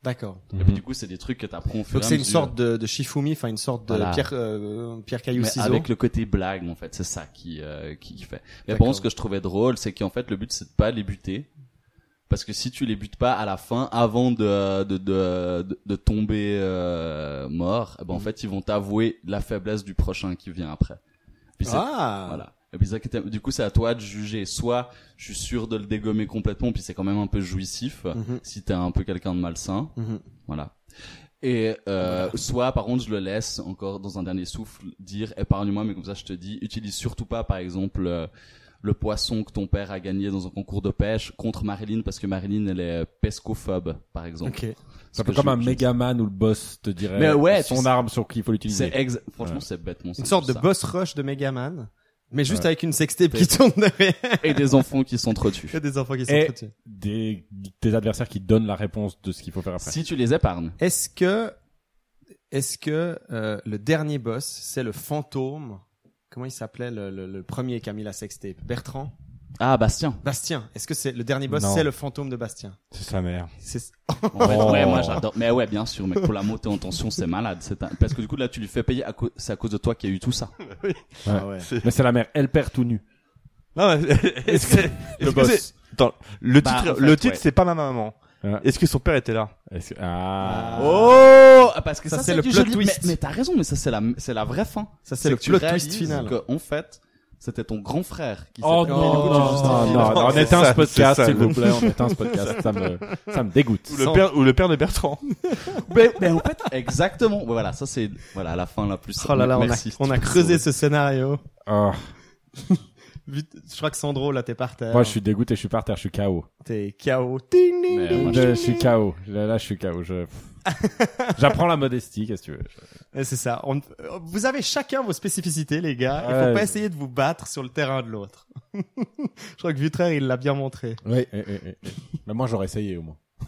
D'accord. Et puis du coup, c'est des trucs que t'apprends au fur Donc et à c'est une sorte de, de Shifumi, enfin une sorte de Voilà. pierre euh, pierre caillou mais ciseau. avec le côté blague en fait c'est ça qui euh, qui fait mais bon ce que je trouvais drôle c'est qu'en fait le but c'est de pas les buter parce que si tu les butes pas à la fin avant de de de de, de tomber euh, mort eh ben en Mhm. fait ils vont t'avouer la faiblesse du prochain qui vient après puis Ah. voilà puis ça du coup c'est à toi de juger soit je suis sûr de le dégommer complètement puis c'est quand même un peu jouissif Mhm. si t'es un peu quelqu'un de malsain Mhm. voilà. Et euh, soit par contre je le laisse encore dans un dernier souffle dire épargne-moi mais comme ça je te dis utilise surtout pas par exemple euh, le poisson que ton père a gagné dans un concours de pêche contre Marilyn parce que Marilyn elle est pescophobe par exemple. Ok. C'est un peu comme je- un je- Megaman où le boss te dirait Mais ouais, son arme sur qui il faut l'utiliser. C'est ex franchement Ouais. c'est bêtement Une simple, sorte de ça. boss rush de Megaman, mais juste Ouais. avec une sextape qui tourne derrière. et des enfants qui s'entretuent. A des enfants qui Et-. Des, des adversaires qui donnent la réponse de ce qu'il faut faire après. Si tu les épargnes. Est-ce que est-ce que euh, le dernier boss c'est le fantôme? Comment il s'appelait le, le, le premier qui a mis la sextape? Bertrand? Ah Bastien. Bastien. Est-ce que c'est le dernier boss? Non. c'est le fantôme de Bastien C'est sa mère. C'est En fait, Oh. ouais, moi j'adore. Mais ouais, bien sûr, mais pour la montée en tension, c'est malade. C'est un- Parce que du coup là, tu lui fais payer. À cause... C'est à cause de toi qu'il y a eu tout ça. ah ouais. C'est- Mais c'est la mère, elle perd tout nu. Non, mais est-ce que, Le est-ce que boss. c'est- Attends, le Bah, titre, en fait, le titre, ouais. c'est pas ma maman. Ouais. Est-ce que son père était là? Est-ce que- Ah. Oh Parce que Ça, ça, c'est c'est le du plot joli- twist. Mais, mais t'as raison, mais ça c'est la c'est la vraie fin. Ça c'est le que tu plot réalises twist final. Que, en fait, c'était ton grand frère qui Oh s'est- non, tu non, non, le- non, on éteint ce podcast, s'il vous plaît, on éteint ce podcast, ça me, ça me dégoûte. ou le, Sans- père, ou le père de Bertrand mais, mais en fait, exactement. Voilà, ça c'est voilà la fin la plus. Oh là là, on a, creusé ce scénario. Oh. Vite, je crois que Sandro là t'es par terre. Moi, je suis dégoûté, je suis par terre, je suis KO. T'es KO. Je, suis KO. Là, là, je suis KO. Je... J'apprends la modestie, qu'est-ce que tu veux. C'est ça. On- euh, Vous avez chacun vos spécificités, les gars. Il Ouais. faut pas essayer de vous battre sur le terrain de l'autre. je crois que Vutraire, il l'a bien montré. Oui, oui, oui, oui. Mais moi, j'aurais essayé, au moins.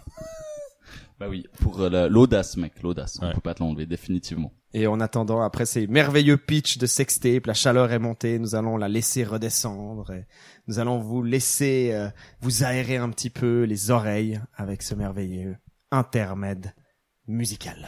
Bah oui, pour euh, l'audace, mec, l'audace. On Ouais. peut pas te l'enlever définitivement. Et en attendant, après ces merveilleux pitch de sextape, la chaleur est montée, nous allons la laisser redescendre. Et nous allons vous laisser euh, vous aérer un petit peu les oreilles avec ce merveilleux intermède musical.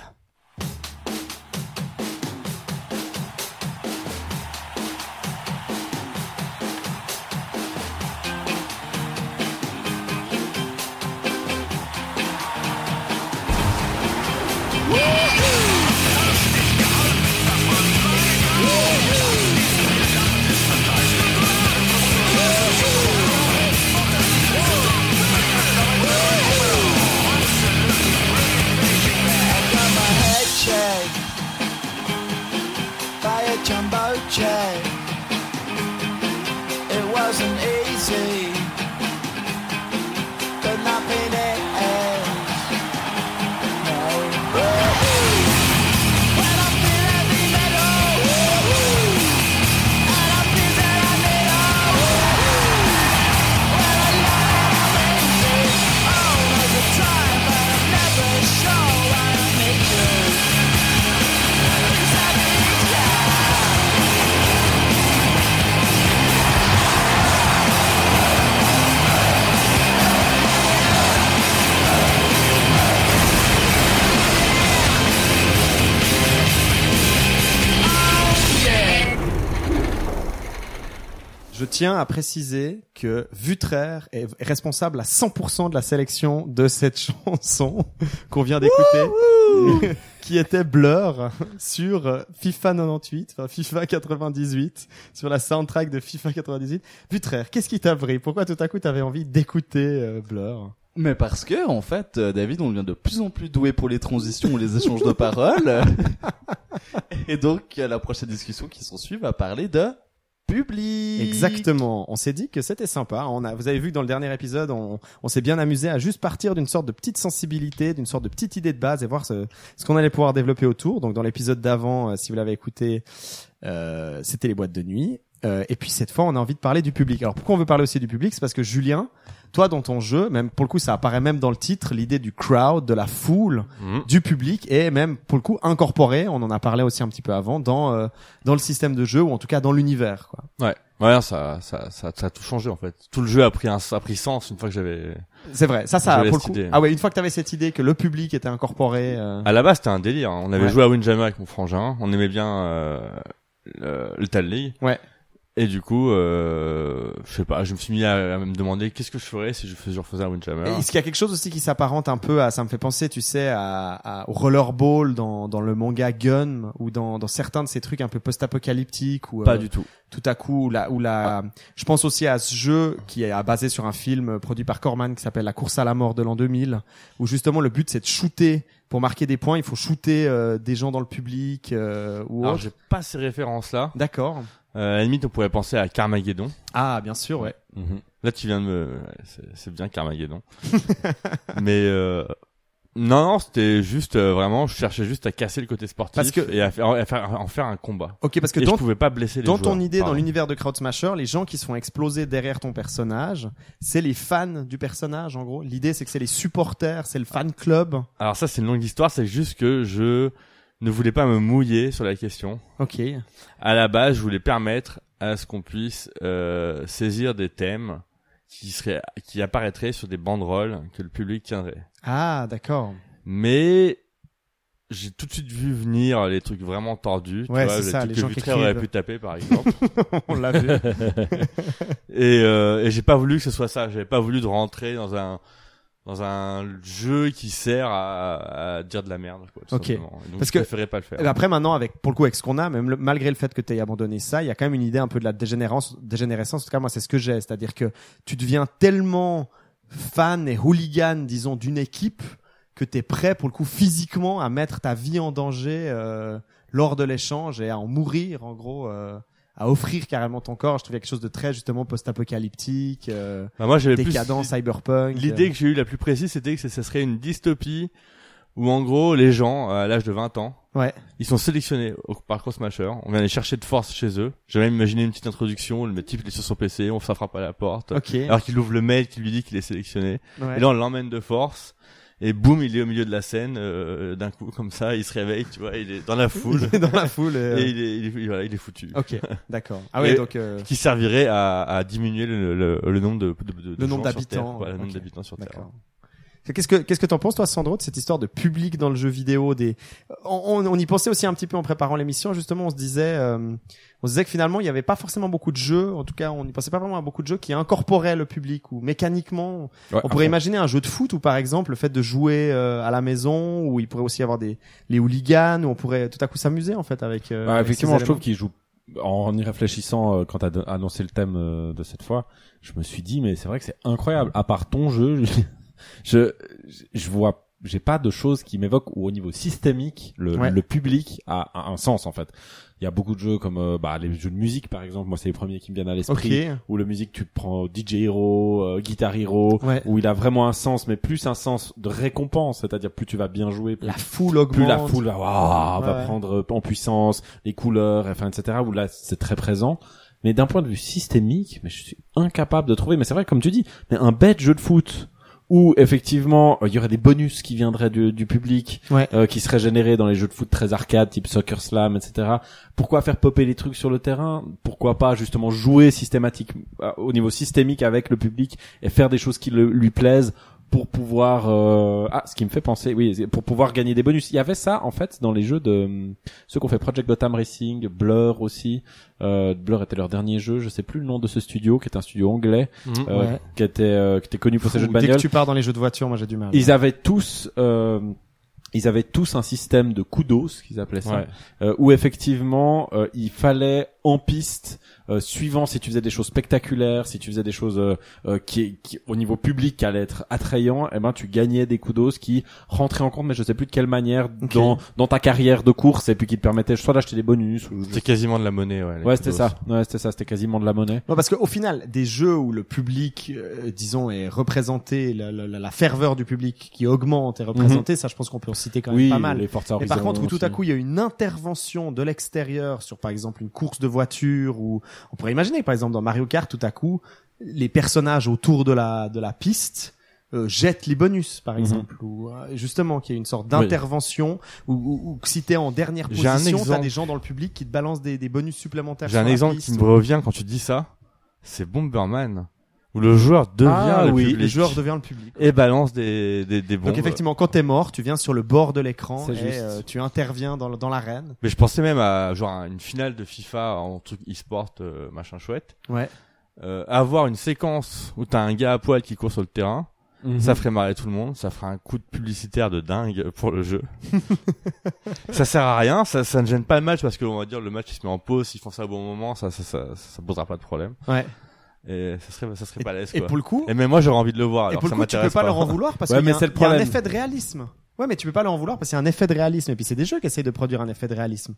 Tiens à préciser que Vutraire est responsable à 100% de la sélection de cette chanson qu'on vient d'écouter, qui était Blur sur euh, FIFA 98, enfin FIFA 98, sur la soundtrack de FIFA 98. Vutraire, qu'est-ce qui t'a pris? Pourquoi tout à coup t'avais envie d'écouter euh, Blur? Mais parce que, en fait, euh, David, on devient de plus en plus doué pour les transitions ou les échanges de paroles. Et donc, la prochaine discussion qui s'ensuit va parler de public. Exactement. On s'est dit que c'était sympa. On a, vous avez vu que dans le dernier épisode, on, on s'est bien amusé à juste partir d'une sorte de petite sensibilité, d'une sorte de petite idée de base et voir ce, ce qu'on allait pouvoir développer autour. Donc dans l'épisode d'avant, euh, si vous l'avez écouté, euh, c'était les boîtes de nuit. Euh, et puis cette fois, on a envie de parler du public. Alors pourquoi on veut parler aussi du public? C'est parce que Julien, toi dans ton jeu, même pour le coup, ça apparaît même dans le titre, l'idée du crowd, de la foule, Mhm. du public, est même pour le coup incorporé. On en a parlé aussi un petit peu avant dans euh, dans le système de jeu ou en tout cas dans l'univers. Quoi. Ouais. Ouais, ça, ça, ça, ça a tout changé en fait. Tout le jeu a pris un, a pris sens une fois que j'avais. C'est vrai, ça, ça, pour le coup. idée. Ah ouais, une fois que t'avais cette idée que le public était incorporé. euh, À la base, c'était un délire. hein. On avait Ouais. joué à Windjammer avec mon frangin. On aimait bien euh, le, le Tal League. Ouais. Et du coup, euh, je sais pas, je me suis mis à, à me demander qu'est-ce que je ferais si je faisais, je refaisais un Windjammer. Est-ce qu'il y a quelque chose aussi qui s'apparente un peu à, ça me fait penser, tu sais, à, à- au rollerball dans, dans le manga Gun ou dans, dans certains de ces trucs un peu post-apocalyptiques ou Pas euh, du tout. tout à coup ou la, ou la, je pense aussi à ce jeu qui est basé sur un film produit par Corman qui s'appelle La course à la mort de l'an 2000 où justement le but c'est de shooter pour marquer des points, il faut shooter euh, des gens dans le public euh, ou Alors, autre. j'ai pas ces références-là. D'accord. Euh, à la limite, on pourrait penser à Carmageddon. Ah, bien sûr, ouais. Là, tu viens de me, ouais, c'est- c'est bien Carmageddon. Mais euh, non, non, c'était juste euh, vraiment, je cherchais juste à casser le côté sportif Parce que- et à faire, à faire, à en faire un combat. Ok, parce que et dans je pouvais pas blesser les Dans joueurs. ton idée, dans Pardon. l'univers de Crowd Smasher, les gens qui se font exploser derrière ton personnage, c'est les fans du personnage, en gros? L'idée, c'est que c'est les supporters, c'est le fan club? Alors ça, c'est une longue histoire. C'est juste que je ne voulais pas me mouiller sur la question. Ok. À la base, je voulais permettre à ce qu'on puisse euh, saisir des thèmes qui seraient, qui apparaîtraient sur des banderoles que le public tiendrait. Ah, d'accord. Mais j'ai tout de suite vu venir les trucs vraiment tordus. tu Ouais, vois, c'est les ça, trucs les que gens qui Vitraire aurait pu taper, par exemple. On l'a vu. et euh, et j'ai pas voulu que ce soit ça. J'avais pas voulu de rentrer dans un dans un jeu qui sert à, à dire de la merde. Quoi, tout Ok. simplement. Donc Parce je que- préférais pas le faire. Et après, maintenant, avec, pour le coup, avec ce qu'on a, même le- malgré le fait que tu aies abandonné ça, il y a quand même une idée un peu de la dégénérance, dégénérescence. En tout cas, moi, c'est ce que j'ai. C'est-à-dire que tu deviens tellement fan et hooligan, disons, d'une équipe que tu es prêt, pour le coup, physiquement à mettre ta vie en danger euh, lors de l'échange et à en mourir, en gros, euh, à offrir carrément ton corps. Je trouvais quelque chose de très, justement, post-apocalyptique, euh, Bah, moi, j'avais plus décadent, cyberpunk. L'idée que j'ai eue la plus précise, c'était que ce serait une dystopie où en gros les gens à l'âge de 20 ans, Ouais. ils sont sélectionnés au, par Crossmasher. On vient les chercher de force chez eux. Même imaginé une petite introduction. Le type il est sur son PC, on ça frappe à la porte. Ok. Alors qu'il ouvre le mail qui lui dit qu'il est sélectionné. Ouais. Et là on l'emmène de force. Et boum, il est au milieu de la scène euh, d'un coup comme ça. Il se réveille, tu vois, il est dans la foule. Il est dans la foule. et, euh, et il est, il est, voilà, il est foutu. Ok, d'accord. Ah ouais, Et- donc euh, Qui servirait à, à diminuer le, le, le nombre de, de, de- Le nombre d'habitants. Voilà, le nombre ok. d'habitants sur Terre. Qu'est-ce que qu'est-ce que t'en penses toi, Sandro, de cette histoire de public dans le jeu vidéo des on, on, on y pensait aussi un petit peu en préparant l'émission. Justement, on se disait euh, on se disait que finalement il y avait pas forcément beaucoup de jeux. En tout cas, on n'y pensait pas vraiment à beaucoup de jeux qui incorporaient le public ou mécaniquement. Ouais, on pourrait imaginer un jeu de foot où par exemple le fait de jouer euh, à la maison, où il pourrait aussi y avoir des les hooligans, où on pourrait tout à coup s'amuser en fait avec. euh, Ouais, avec effectivement, je trouve éléments. qu'il joue. En y réfléchissant, euh, quand t'as annoncé le thème euh, de cette fois, je me suis dit, mais c'est vrai que c'est incroyable. À part ton jeu, je, je, je vois j'ai pas de choses qui m'évoquent où au niveau systémique le, Ouais. le public a, a un sens en fait. Il y a beaucoup de jeux comme euh, bah, les jeux de musique par exemple, moi c'est les premiers qui me viennent à l'esprit. Ok. Où le musique tu prends DJ Hero, euh, Guitar Hero, Ouais. où il a vraiment un sens, mais plus un sens de récompense, c'est-à-dire plus tu vas bien jouer, plus La foule augmente. plus la foule va, va prendre euh, en puissance les couleurs, enfin, etc. Où là, c'est très présent. Mais d'un point de vue systémique, mais je suis incapable de trouver. Mais c'est vrai, comme tu dis, mais un bête jeu de foot où effectivement euh, il y aurait des bonus qui viendraient du, du public, Ouais. euh, qui seraient générés dans les jeux de foot très arcade, type Soccer Slam, etc. Pourquoi faire popper les trucs sur le terrain? Pourquoi pas justement jouer systématique euh, au niveau systémique avec le public et faire des choses qui le- lui plaisent pour pouvoir euh, ah ce qui me fait penser oui pour pouvoir gagner des bonus il y avait ça en fait dans les jeux de hum, ceux qu'on fait Project Gotham Racing Blur aussi euh, Blur était leur dernier jeu je sais plus le nom de ce studio qui est un studio anglais euh, Ouais. qui était euh, qui était connu pour ses jeux de Dès bagnole que tu pars dans les jeux de voiture, moi j'ai du mal. ils avaient tous euh, ils avaient tous un système de kudos qu'ils appelaient ça Ouais. euh, où effectivement euh, il fallait en piste euh, suivant si tu faisais des choses spectaculaires si tu faisais des choses euh, euh, qui, qui au niveau public qui allaient être attrayants eh ben tu gagnais des kudos qui rentraient en compte mais je sais plus de quelle manière dans dans ta carrière de course et puis qui te permettaient soit d'acheter des bonus ou C'est quasiment de la monnaie, ouais. ouais c'était ça. Ouais c'était ça c'était quasiment de la monnaie. Ouais, parce qu'au final, des jeux où le public, euh, disons, est représenté, la, la, la ferveur du public qui augmente est représentée, ça, je pense qu'on peut en citer quand même oui pas mal. les Forza Mais par contre, où tout à coup il y a une intervention de l'extérieur sur, par exemple, une course de voiture ou on pourrait imaginer, par exemple, dans Mario Kart, tout à coup, les personnages autour de la de la piste euh, jettent les bonus, par Mhm. exemple, ou euh, justement qu'il y a une sorte d'intervention ou, ou, ou que si t'es en dernière position, t'as des gens dans le public qui te balancent des, des bonus supplémentaires. J'ai un exemple piste. qui me revient quand tu dis ça. C'est Bomberman. Où le joueur devient Ah le oui, public. le joueur devient le public. Et balance des, des, des bombes. Donc effectivement, quand t'es mort, tu viens sur le bord de l'écran et euh, tu interviens dans, dans l'arène. Mais je pensais même à genre à une finale de FIFA en truc e-sport euh, machin chouette. Ouais. Euh, avoir une séquence où t'as un gars à poil qui court sur le terrain, Mhm. ça ferait marrer tout le monde, ça ferait un coup de publicitaire de dingue pour le jeu. ça sert à rien, ça, ça ne gêne pas le match parce que on va dire le match il se met en pause, s'ils font ça au bon moment, ça ça ça, ça posera pas de problème. Ouais. Et ça serait ça serait balèze Et quoi. pour le coup, Et même moi j'aurais envie de le voir. et Alors pour le ça coup, tu peux pas, leur en vouloir parce Ouais, qu'il y, mais a un- c'est le il y a un problème. effet de réalisme. Ouais, mais tu peux pas leur en vouloir parce qu'il y a un effet de réalisme. Et puis c'est des jeux qui essayent de produire un effet de réalisme.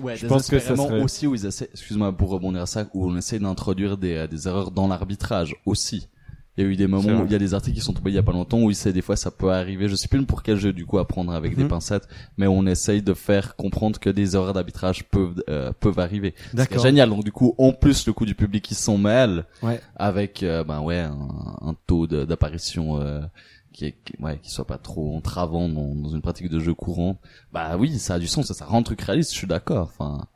Ouais, Je pense que ça désespérément serait- aussi où ils essaient, excuse-moi pour rebondir à ça, où on essaie d'introduire des, euh, des erreurs dans l'arbitrage aussi. Il y a eu des moments où il y a des articles qui sont tombés il y a pas longtemps où il sait des fois ça peut arriver. Je sais plus pour quel jeu du coup à prendre avec des Mhm. pincettes, mais on essaye de faire comprendre que des erreurs d'arbitrage peuvent euh, peuvent arriver. C'est D'accord. génial. Donc du coup, en plus le coup du public qui s'en mêle Ouais. avec euh, ben ouais un, un taux d'apparition euh, qui est qui, ouais qui soit pas trop entravant dans, dans une pratique de jeu courant. Bah oui, ça a du sens, ça, ça rend le truc réaliste. Je suis d'accord. Enfin.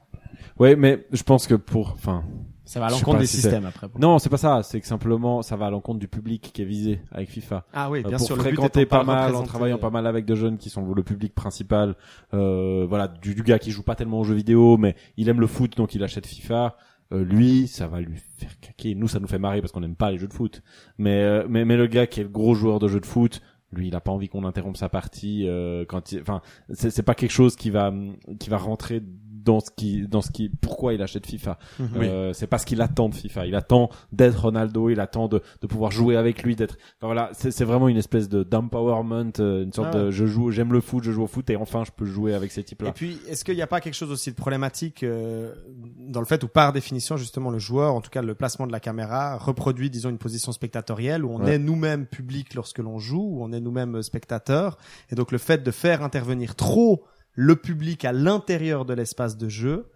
ouais mais je pense que pour enfin Ça va à l'encontre des si systèmes après. Non, c'est pas ça. C'est que simplement, ça va à l'encontre du public qui est visé avec FIFA. Ah oui, Euh, bien pour sûr. fréquenter pas mal, en travaillant pas mal avec de jeunes qui sont le public principal. Euh, voilà, du, du gars qui joue pas tellement aux jeux vidéo, mais il aime le foot, donc il achète FIFA. Euh, lui, ça va lui faire caquer. Nous, ça nous fait marrer parce qu'on n'aime pas les jeux de foot. Mais, euh, mais, mais le gars qui est le gros joueur de jeux de foot, lui, il a pas envie qu'on interrompe sa partie. Euh, quand, il- enfin, c'est c'est pas quelque chose qui va, qui va rentrer dans ce qui, dans ce qui, pourquoi il achète FIFA. Mhm. Euh, c'est parce qu'il attend de FIFA. Il attend d'être Ronaldo. Il attend de, de pouvoir jouer avec lui. D'être. Enfin, voilà, c'est vraiment une espèce de d'empowerment, euh, une sorte Ah de je joue, j'aime le foot, je joue au foot et enfin je peux jouer avec ces Et types-là. puis, est-ce qu'il n'y a pas quelque chose aussi de problématique euh, dans le fait où, par définition, justement, le joueur, en tout cas le placement de la caméra, reproduit, disons, une position spectatorielle où on Ouais. est nous-mêmes public lorsque l'on joue, où on est nous-mêmes spectateurs. Et donc, le fait de faire intervenir trop le public à l'intérieur de l'espace de jeu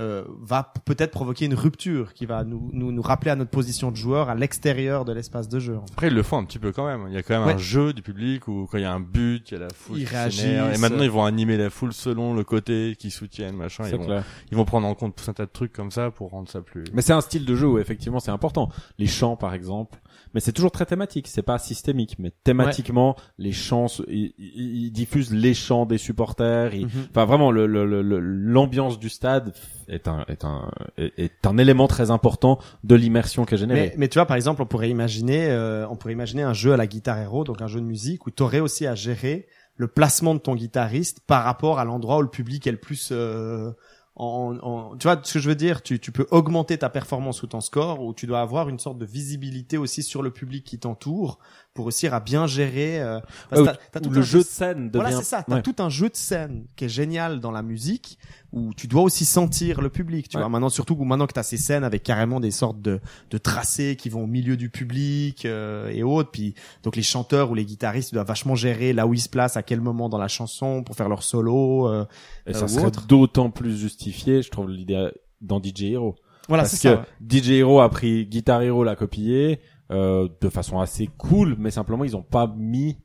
euh, va peut-être provoquer une rupture qui va nous, nous, nous rappeler à notre position de joueur à l'extérieur de l'espace de jeu. en fait. Après, ils le font un petit peu quand même. Il y a quand même Ouais. un jeu du public où quand il y a un but, il y a la foule Ils qui. Et maintenant, ils vont animer la foule selon le côté qu'ils soutiennent, machin. Ils vont, ils vont prendre en compte tout un tas de trucs comme ça pour rendre ça plus. Mais c'est un style de jeu où effectivement c'est important. Les chants par exemple, mais c'est toujours très thématique. C'est pas systémique, mais thématiquement les chants, ils, diffusent les chants des supporters. ils- Mhm. Enfin vraiment le le- le- le- l'ambiance du stade est un est un est, un élément très important de l'immersion qui est générée. Mais, mais tu vois, par exemple, on pourrait imaginer, euh, on pourrait imaginer un jeu à la Guitar Hero, donc un jeu de musique où tu aurais aussi à gérer le placement de ton guitariste par rapport à l'endroit où le public est le plus, euh, en, tu vois ce que je veux dire tu peux augmenter ta performance ou ton score ou tu dois avoir une sorte de visibilité aussi sur le public qui t'entoure pour réussir à bien gérer euh, parce tout le jeu de scène devient. voilà c'est ça t'as Ouais. tout un jeu de scène qui est génial dans la musique où tu dois aussi sentir le public tu Ouais. vois maintenant surtout maintenant que t'as ces scènes avec carrément des sortes de, de tracés qui vont au milieu du public euh, et autres puis donc les chanteurs ou les guitaristes doivent vachement gérer là où ils se placent à quel moment dans la chanson pour faire leur solo euh, Et euh, ça serait d'autant plus justifié, je trouve, l'idée dans DJ Hero. voilà Parce c'est que ça ouais. DJ Hero a pris Guitar Hero, l'a copié euh, de façon assez cool, mais simplement ils ont pas mis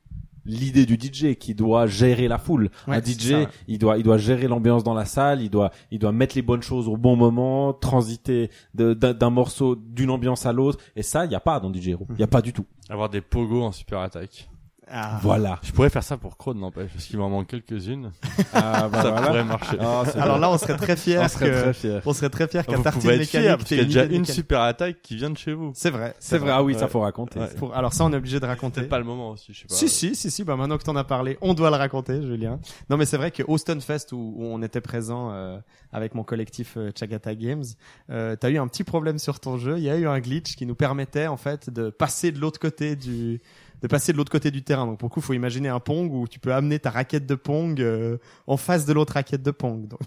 l'idée du DJ qui doit gérer la foule. Ouais, un DJ, ça, ouais. il doit il doit gérer l'ambiance dans la salle, il doit il doit mettre les bonnes choses au bon moment, transiter d'un morceau d'une ambiance à l'autre et ça il y a pas dans DJ Hero. Il y a pas du tout. Avoir des pogos en super attaque. Ah. Voilà. Je pourrais faire ça pour Crowd, n'empêche, parce qu'il m'en manque quelques-unes. Ah, bah, ça voilà. pourrait marcher. Ah, alors bien. là on serait très fiers on serait que très fiers. on serait très fiers qu'à fiers, Mécanique parce t'aies qu'il y a déjà une super attaque qui vient de chez vous. c'est vrai C'est vrai. Ah oui, ça faut raconter. Ouais. Pour- alors ça on est obligé de raconter C'est pas le moment aussi, je sais pas. Si, si, si, si, bah maintenant que t'en as parlé, on doit le raconter, Julien. Non, mais c'est vrai que au Stunfest où, où on était présent euh, avec mon collectif euh, Chagata Games, euh, t'as eu un petit problème sur ton jeu. Il y a eu un glitch qui nous permettait en fait de passer de l'autre côté du de passer de l'autre côté du terrain. Donc pour le coup, faut imaginer un pong où tu peux amener ta raquette de pong euh, en face de l'autre raquette de pong. Donc,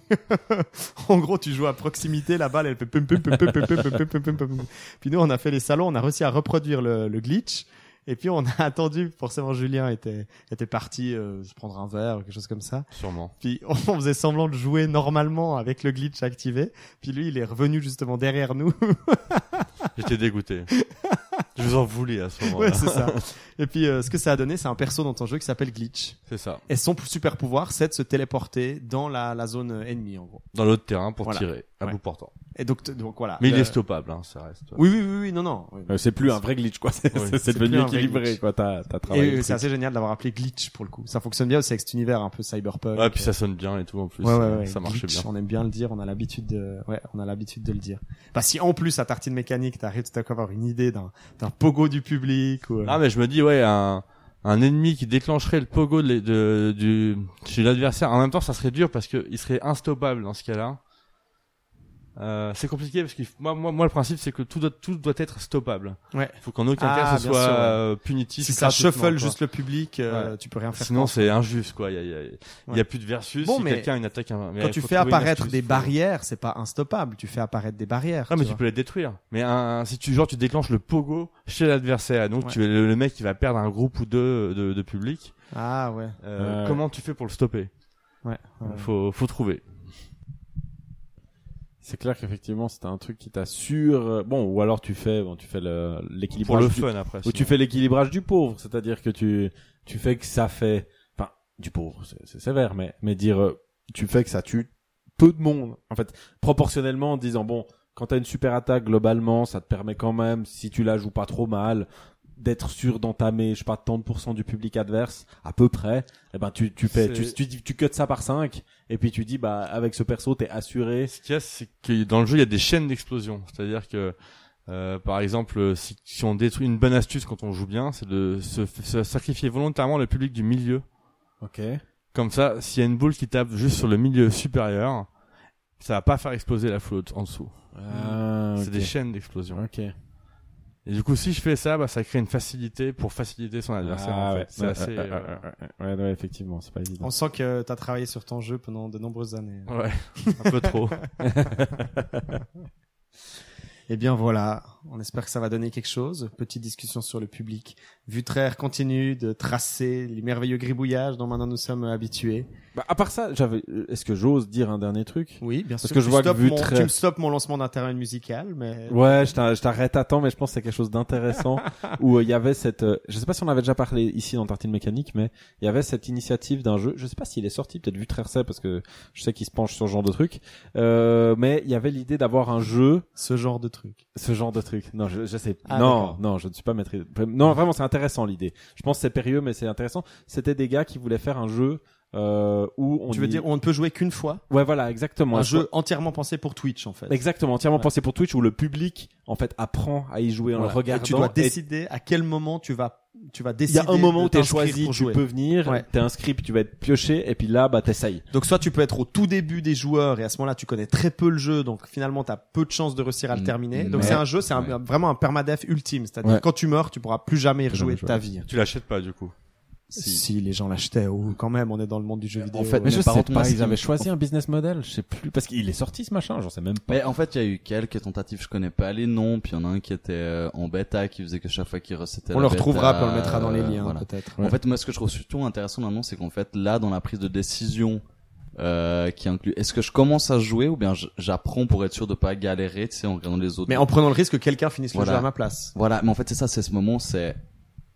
en gros, tu joues à proximité, la balle elle fait pum pum pum pum pum pum pum pum pum. Puis nous, on a fait les salons, on a réussi à reproduire le, le glitch. Et puis on a attendu, forcément Julien était était parti euh, se prendre un verre ou quelque chose comme ça. Sûrement. Puis on faisait semblant de jouer normalement avec le glitch activé. Puis lui il est revenu justement derrière nous. J'étais dégoûté. je vous en voulais à ce moment-là. ouais c'est ça. Et puis euh, ce que ça a donné c'est un perso dans ton jeu qui s'appelle Glitch. C'est ça. Et son super pouvoir c'est de se téléporter dans la, la zone euh, ennemie en gros. Dans l'autre terrain pour Voilà. tirer, à Ouais. bout portant. Et donc donc voilà. Mais il est stoppable, hein, ça reste. Oui oui oui, oui non non. Oui. Euh, c'est plus un vrai glitch quoi. C'est Oui. devenu équilibré quoi. T'as t'as travaillé. Euh, c'est assez génial d'avoir appelé Glitch pour le coup. Ça fonctionne bien aussi avec cet univers un peu cyberpunk. Ouais, puis ça sonne bien et tout en plus. Ouais, ouais, ouais. Ça marche Glitch, bien. On aime bien le dire, on a l'habitude de, ouais, on a l'habitude de le dire. Bah, si en plus à tartine mécanique, t'arrives tout à coup à avoir une idée d'un, d'un pogo du public ou, Ah mais je me dis ouais un un ennemi qui déclencherait le pogo de, de- du chez l'adversaire en même temps ça serait dur parce que il serait instoppable dans ce cas-là. Euh, c'est compliqué parce que moi, moi moi le principe c'est que tout doit tout doit être stoppable. Ouais. Il faut qu'en aucun Ah, cas ce soit sûr, ouais. euh, punitif. si ça shuffle quoi. juste le public, euh, tu peux rien faire. Sinon c'est injuste quoi. Il y a, il y a, il y Ouais. a plus de versus. Bon, si mais quelqu'un a une attaque. un- mais quand tu fais apparaître astuce, des faut- barrières, c'est pas instoppable. Tu fais apparaître des barrières. Ah mais tu peux les détruire. Mais un, un- si tu genre tu déclenches le pogo chez l'adversaire, donc Ouais. tu es le, le mec qui va perdre un groupe ou deux de, de public. Ah ouais. euh, Ouais. Comment tu fais pour le stopper? Ouais. Faut faut trouver. C'est clair qu'effectivement c'était un truc qui t'assure. Bon ou alors tu fais bon tu fais Pour l'équilibrage. le du- après. Ou tu fais l'équilibrage du pauvre, c'est-à-dire que tu tu fais que ça fait, enfin du pauvre, c'est c'est sévère, mais mais dire euh, tu fais que ça tue peu de monde. En fait, proportionnellement en disant bon, quand t'as une super attaque globalement, ça te permet quand même, si tu la joues pas trop mal, d'être sûr d'entamer, je sais pas, tant de pourcents du public adverse, à peu près. Et ben tu tu fais, tu C'est- tu, tu cuts ça par 5 et puis tu dis bah avec ce perso t'es assuré. Ce qu'il y a, c'est que dans le jeu, il y a des chaînes d'explosion. C'est-à-dire que, euh, par exemple, si, si on détruit une bonne astuce quand on joue bien, c'est de se, se sacrifier volontairement le public du milieu. Ok. Comme ça, s'il y a une boule qui tape juste sur le milieu supérieur, ça va pas faire exploser la flotte en dessous. Ah, C'est des chaînes d'explosion. Ok. Et du coup, si je fais ça, bah, ça crée une facilité pour faciliter son adversaire. Ah en fait. ouais. C'est Ouais, assez, ouais, euh, ouais, ouais, ouais, ouais, effectivement, c'est pas évident. On sent que t'as travaillé sur ton jeu pendant de nombreuses années. ouais, un peu trop. Eh bien voilà, on espère que ça va donner quelque chose. Petite discussion sur le public. Vutraire continue de tracer les merveilleux gribouillages dont maintenant nous sommes habitués. Bah, à part ça, j'avais, est-ce que j'ose dire un dernier truc? Oui, bien Parce sûr. que je Tu vois que mon- Vutraire- Tu me stoppes mon lancement d'internet musical, mais... Ouais, je t'a- je t'arrête à temps, mais je pense que c'est quelque chose d'intéressant où euh, il y avait cette, euh, je sais pas si on avait déjà parlé ici dans Tartine Mécanique, mais il y avait cette initiative d'un jeu. Je sais pas s'il est sorti, peut-être vu très parce que je sais qu'il se penche sur ce genre de truc. Euh, mais il y avait l'idée d'avoir un jeu, Ce genre de truc. ce genre de truc. Non, je, je sais. Ah, non, non, je ne suis pas maîtrisé. Non, vraiment, c'est intéressant l'idée. Je pense que c'est périlleux, mais c'est intéressant. C'était des gars qui voulaient faire un jeu euh, où on tu veux y- dire on ne peut jouer qu'une fois Ouais, voilà, exactement. Un Je jeu entièrement pensé pour Twitch, en fait. Exactement, entièrement Ouais. pensé pour Twitch où le public en fait apprend à y jouer en Voilà. le regardant. Et tu dois et- décider à quel moment tu vas tu vas Il y décider. a un moment où t'es choisi, tu jouer. peux venir, Ouais. t'es inscrit, puis tu vas être pioché, et puis là, bah t'essayes. Donc soit tu peux être au tout début des joueurs et à ce moment-là tu connais très peu le jeu, donc finalement t'as peu de chances de réussir à le Mm, terminer. Donc mais- c'est un jeu, c'est ouais. vraiment un permadef ultime, c'est-à-dire Ouais. quand tu meurs, tu pourras plus jamais y rejouer de ta vie. Tu l'achètes pas, du coup. Si. Si. les gens l'achetaient, ou quand même, on est dans le monde du jeu vidéo. en fait, Mais je sais pas, ils avaient choisi un business model, je sais plus, parce qu'il est sorti ce machin, j'en sais même pas. Mais en fait, il y a eu quelques tentatives, je connais pas les noms, puis il y en a un qui était euh, en bêta, qui faisait que chaque fois qu'il resetait on la le bêta, retrouvera, puis on le mettra dans les liens voilà. peut-être. Ouais. En fait, moi, ce que je trouve surtout intéressant maintenant, c'est qu'en fait, là, dans la prise de décision, euh, qui inclut, est-ce que je commence à jouer ou bien j'apprends pour être sûr de pas galérer, tu sais, en regardant les autres. Mais en prenant le risque que quelqu'un finisse le Voilà. jeu à ma place. Voilà, mais en fait, c'est ça, c'est ce moment, c'est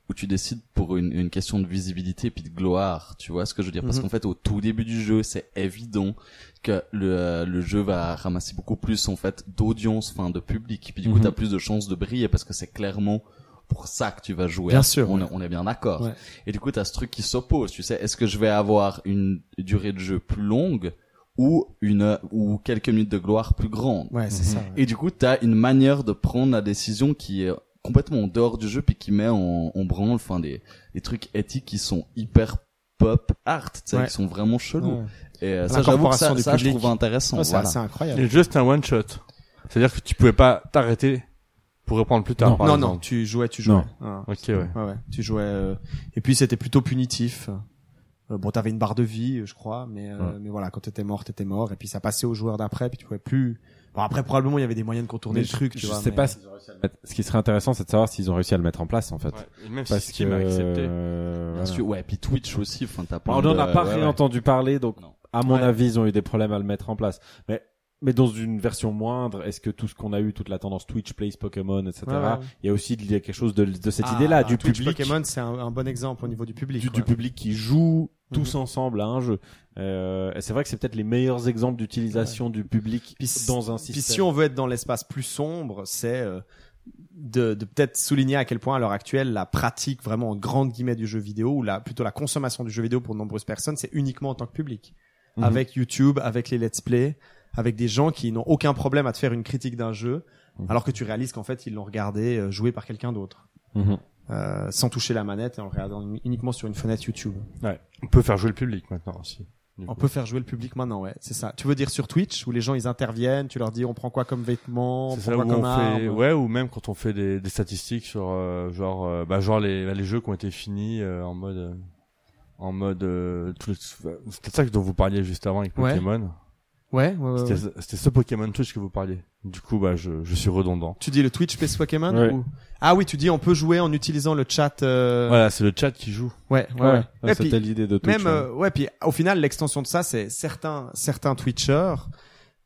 où tu décides pour une, une question de visibilité puis de gloire, tu vois ce que je veux dire? Parce Mhm. qu'en fait, au tout début du jeu, c'est évident que le, euh, le jeu va ramasser beaucoup plus en fait d'audience, enfin de public, puis du coup, Mhm. t'as plus de chances de briller parce que c'est clairement pour ça que tu vas jouer. Bien sûr, on, ouais. est- on est bien d'accord. Ouais. Et du coup, t'as ce truc qui s'oppose. Tu sais, est-ce que je vais avoir une durée de jeu plus longue ou une ou quelques minutes de gloire plus grande? Ouais, c'est ça. ouais. et du coup, t'as une manière de prendre la décision qui est complètement en dehors du jeu, puis qui met en, en branle, enfin, des, des trucs éthiques qui sont hyper pop art, tu sais, Ouais. qui sont vraiment chelous. Ouais. Et euh, ça, j'avoue que ça, ça je trouve intéressant. Ouais, c'est voilà. incroyable. Et le jeu, c'était un one shot. C'est-à-dire que tu pouvais pas t'arrêter pour reprendre plus tard, Non. par non, tu jouais, tu jouais. Non. Ah. Ok, ouais. Ouais, ouais, tu jouais. euh, Et puis c'était plutôt punitif. Euh, bon, t'avais une barre de vie, je crois, mais euh, Ouais. mais voilà, quand t'étais mort, t'étais mort. Et puis ça passait aux joueurs d'après, puis tu pouvais plus. Bon, après probablement il y avait des moyens de contourner Mais le truc, tu je vois. sais mais- pas. Ce qui serait intéressant, c'est de savoir s'ils ont réussi à le mettre en place, en fait. Ouais. Et même si Parce Steam que, accepté. euh, Bien sûr, ouais, puis Twitch aussi, enfin, t'as plein On n'en a pas ouais, rien ouais. entendu parler, donc Non. à mon Ouais. avis, ils ont eu des problèmes à le mettre en place. Mais mais dans une version moindre, est-ce que tout ce qu'on a eu, toute la tendance Twitch, Plays, Pokémon, etc. Ouais, ouais. Il y a aussi il y a quelque chose de, de cette Ah, idée-là, du Twitch public, Pokémon, c'est un, un bon exemple au niveau du public. du, public qui joue tous Mhm. ensemble à un jeu. Euh, c'est vrai que c'est peut-être les meilleurs exemples d'utilisation du public Puis, dans un Puis système. si on veut être dans l'espace plus sombre, c'est euh, de, de peut-être souligner à quel point à l'heure actuelle la pratique vraiment en grande guillemets du jeu vidéo ou la plutôt la consommation du jeu vidéo pour de nombreuses personnes, c'est uniquement en tant que public. Mhm. Avec YouTube, avec les let's play, avec des gens qui n'ont aucun problème à te faire une critique d'un jeu, Mhm. alors que tu réalises qu'en fait ils l'ont regardé euh, joué par quelqu'un d'autre. Mhm. Euh, sans toucher la manette et en le regardant uniquement sur une fenêtre YouTube. On peut faire jouer le public maintenant aussi. On peut faire jouer le public maintenant, ouais, c'est ça. Tu veux dire sur Twitch où les gens ils interviennent, tu leur dis on prend quoi comme vêtements, on C'est prend quoi comme on arme? fait, ouais, ou même quand on fait des, des statistiques sur, euh, genre, euh, bah, genre les, les jeux qui ont été finis euh, en mode, euh, en mode, euh, tout c'était ça dont vous parliez juste avant avec Ouais. Pokémon. Ouais, ouais, ouais, ouais. C'était c'était ce Pokémon Twitch que vous parliez. Du coup, bah, je, je suis redondant. Tu dis le Twitch PS Pokémon Ouais. ou... Ah oui, tu dis on peut jouer en utilisant le chat. euh, Voilà, c'est le chat qui joue. Ouais, ouais. Ouais, c'était l'idée de Twitch. même, euh, ouais, puis au final, l'extension de ça, c'est certains certains Twitchers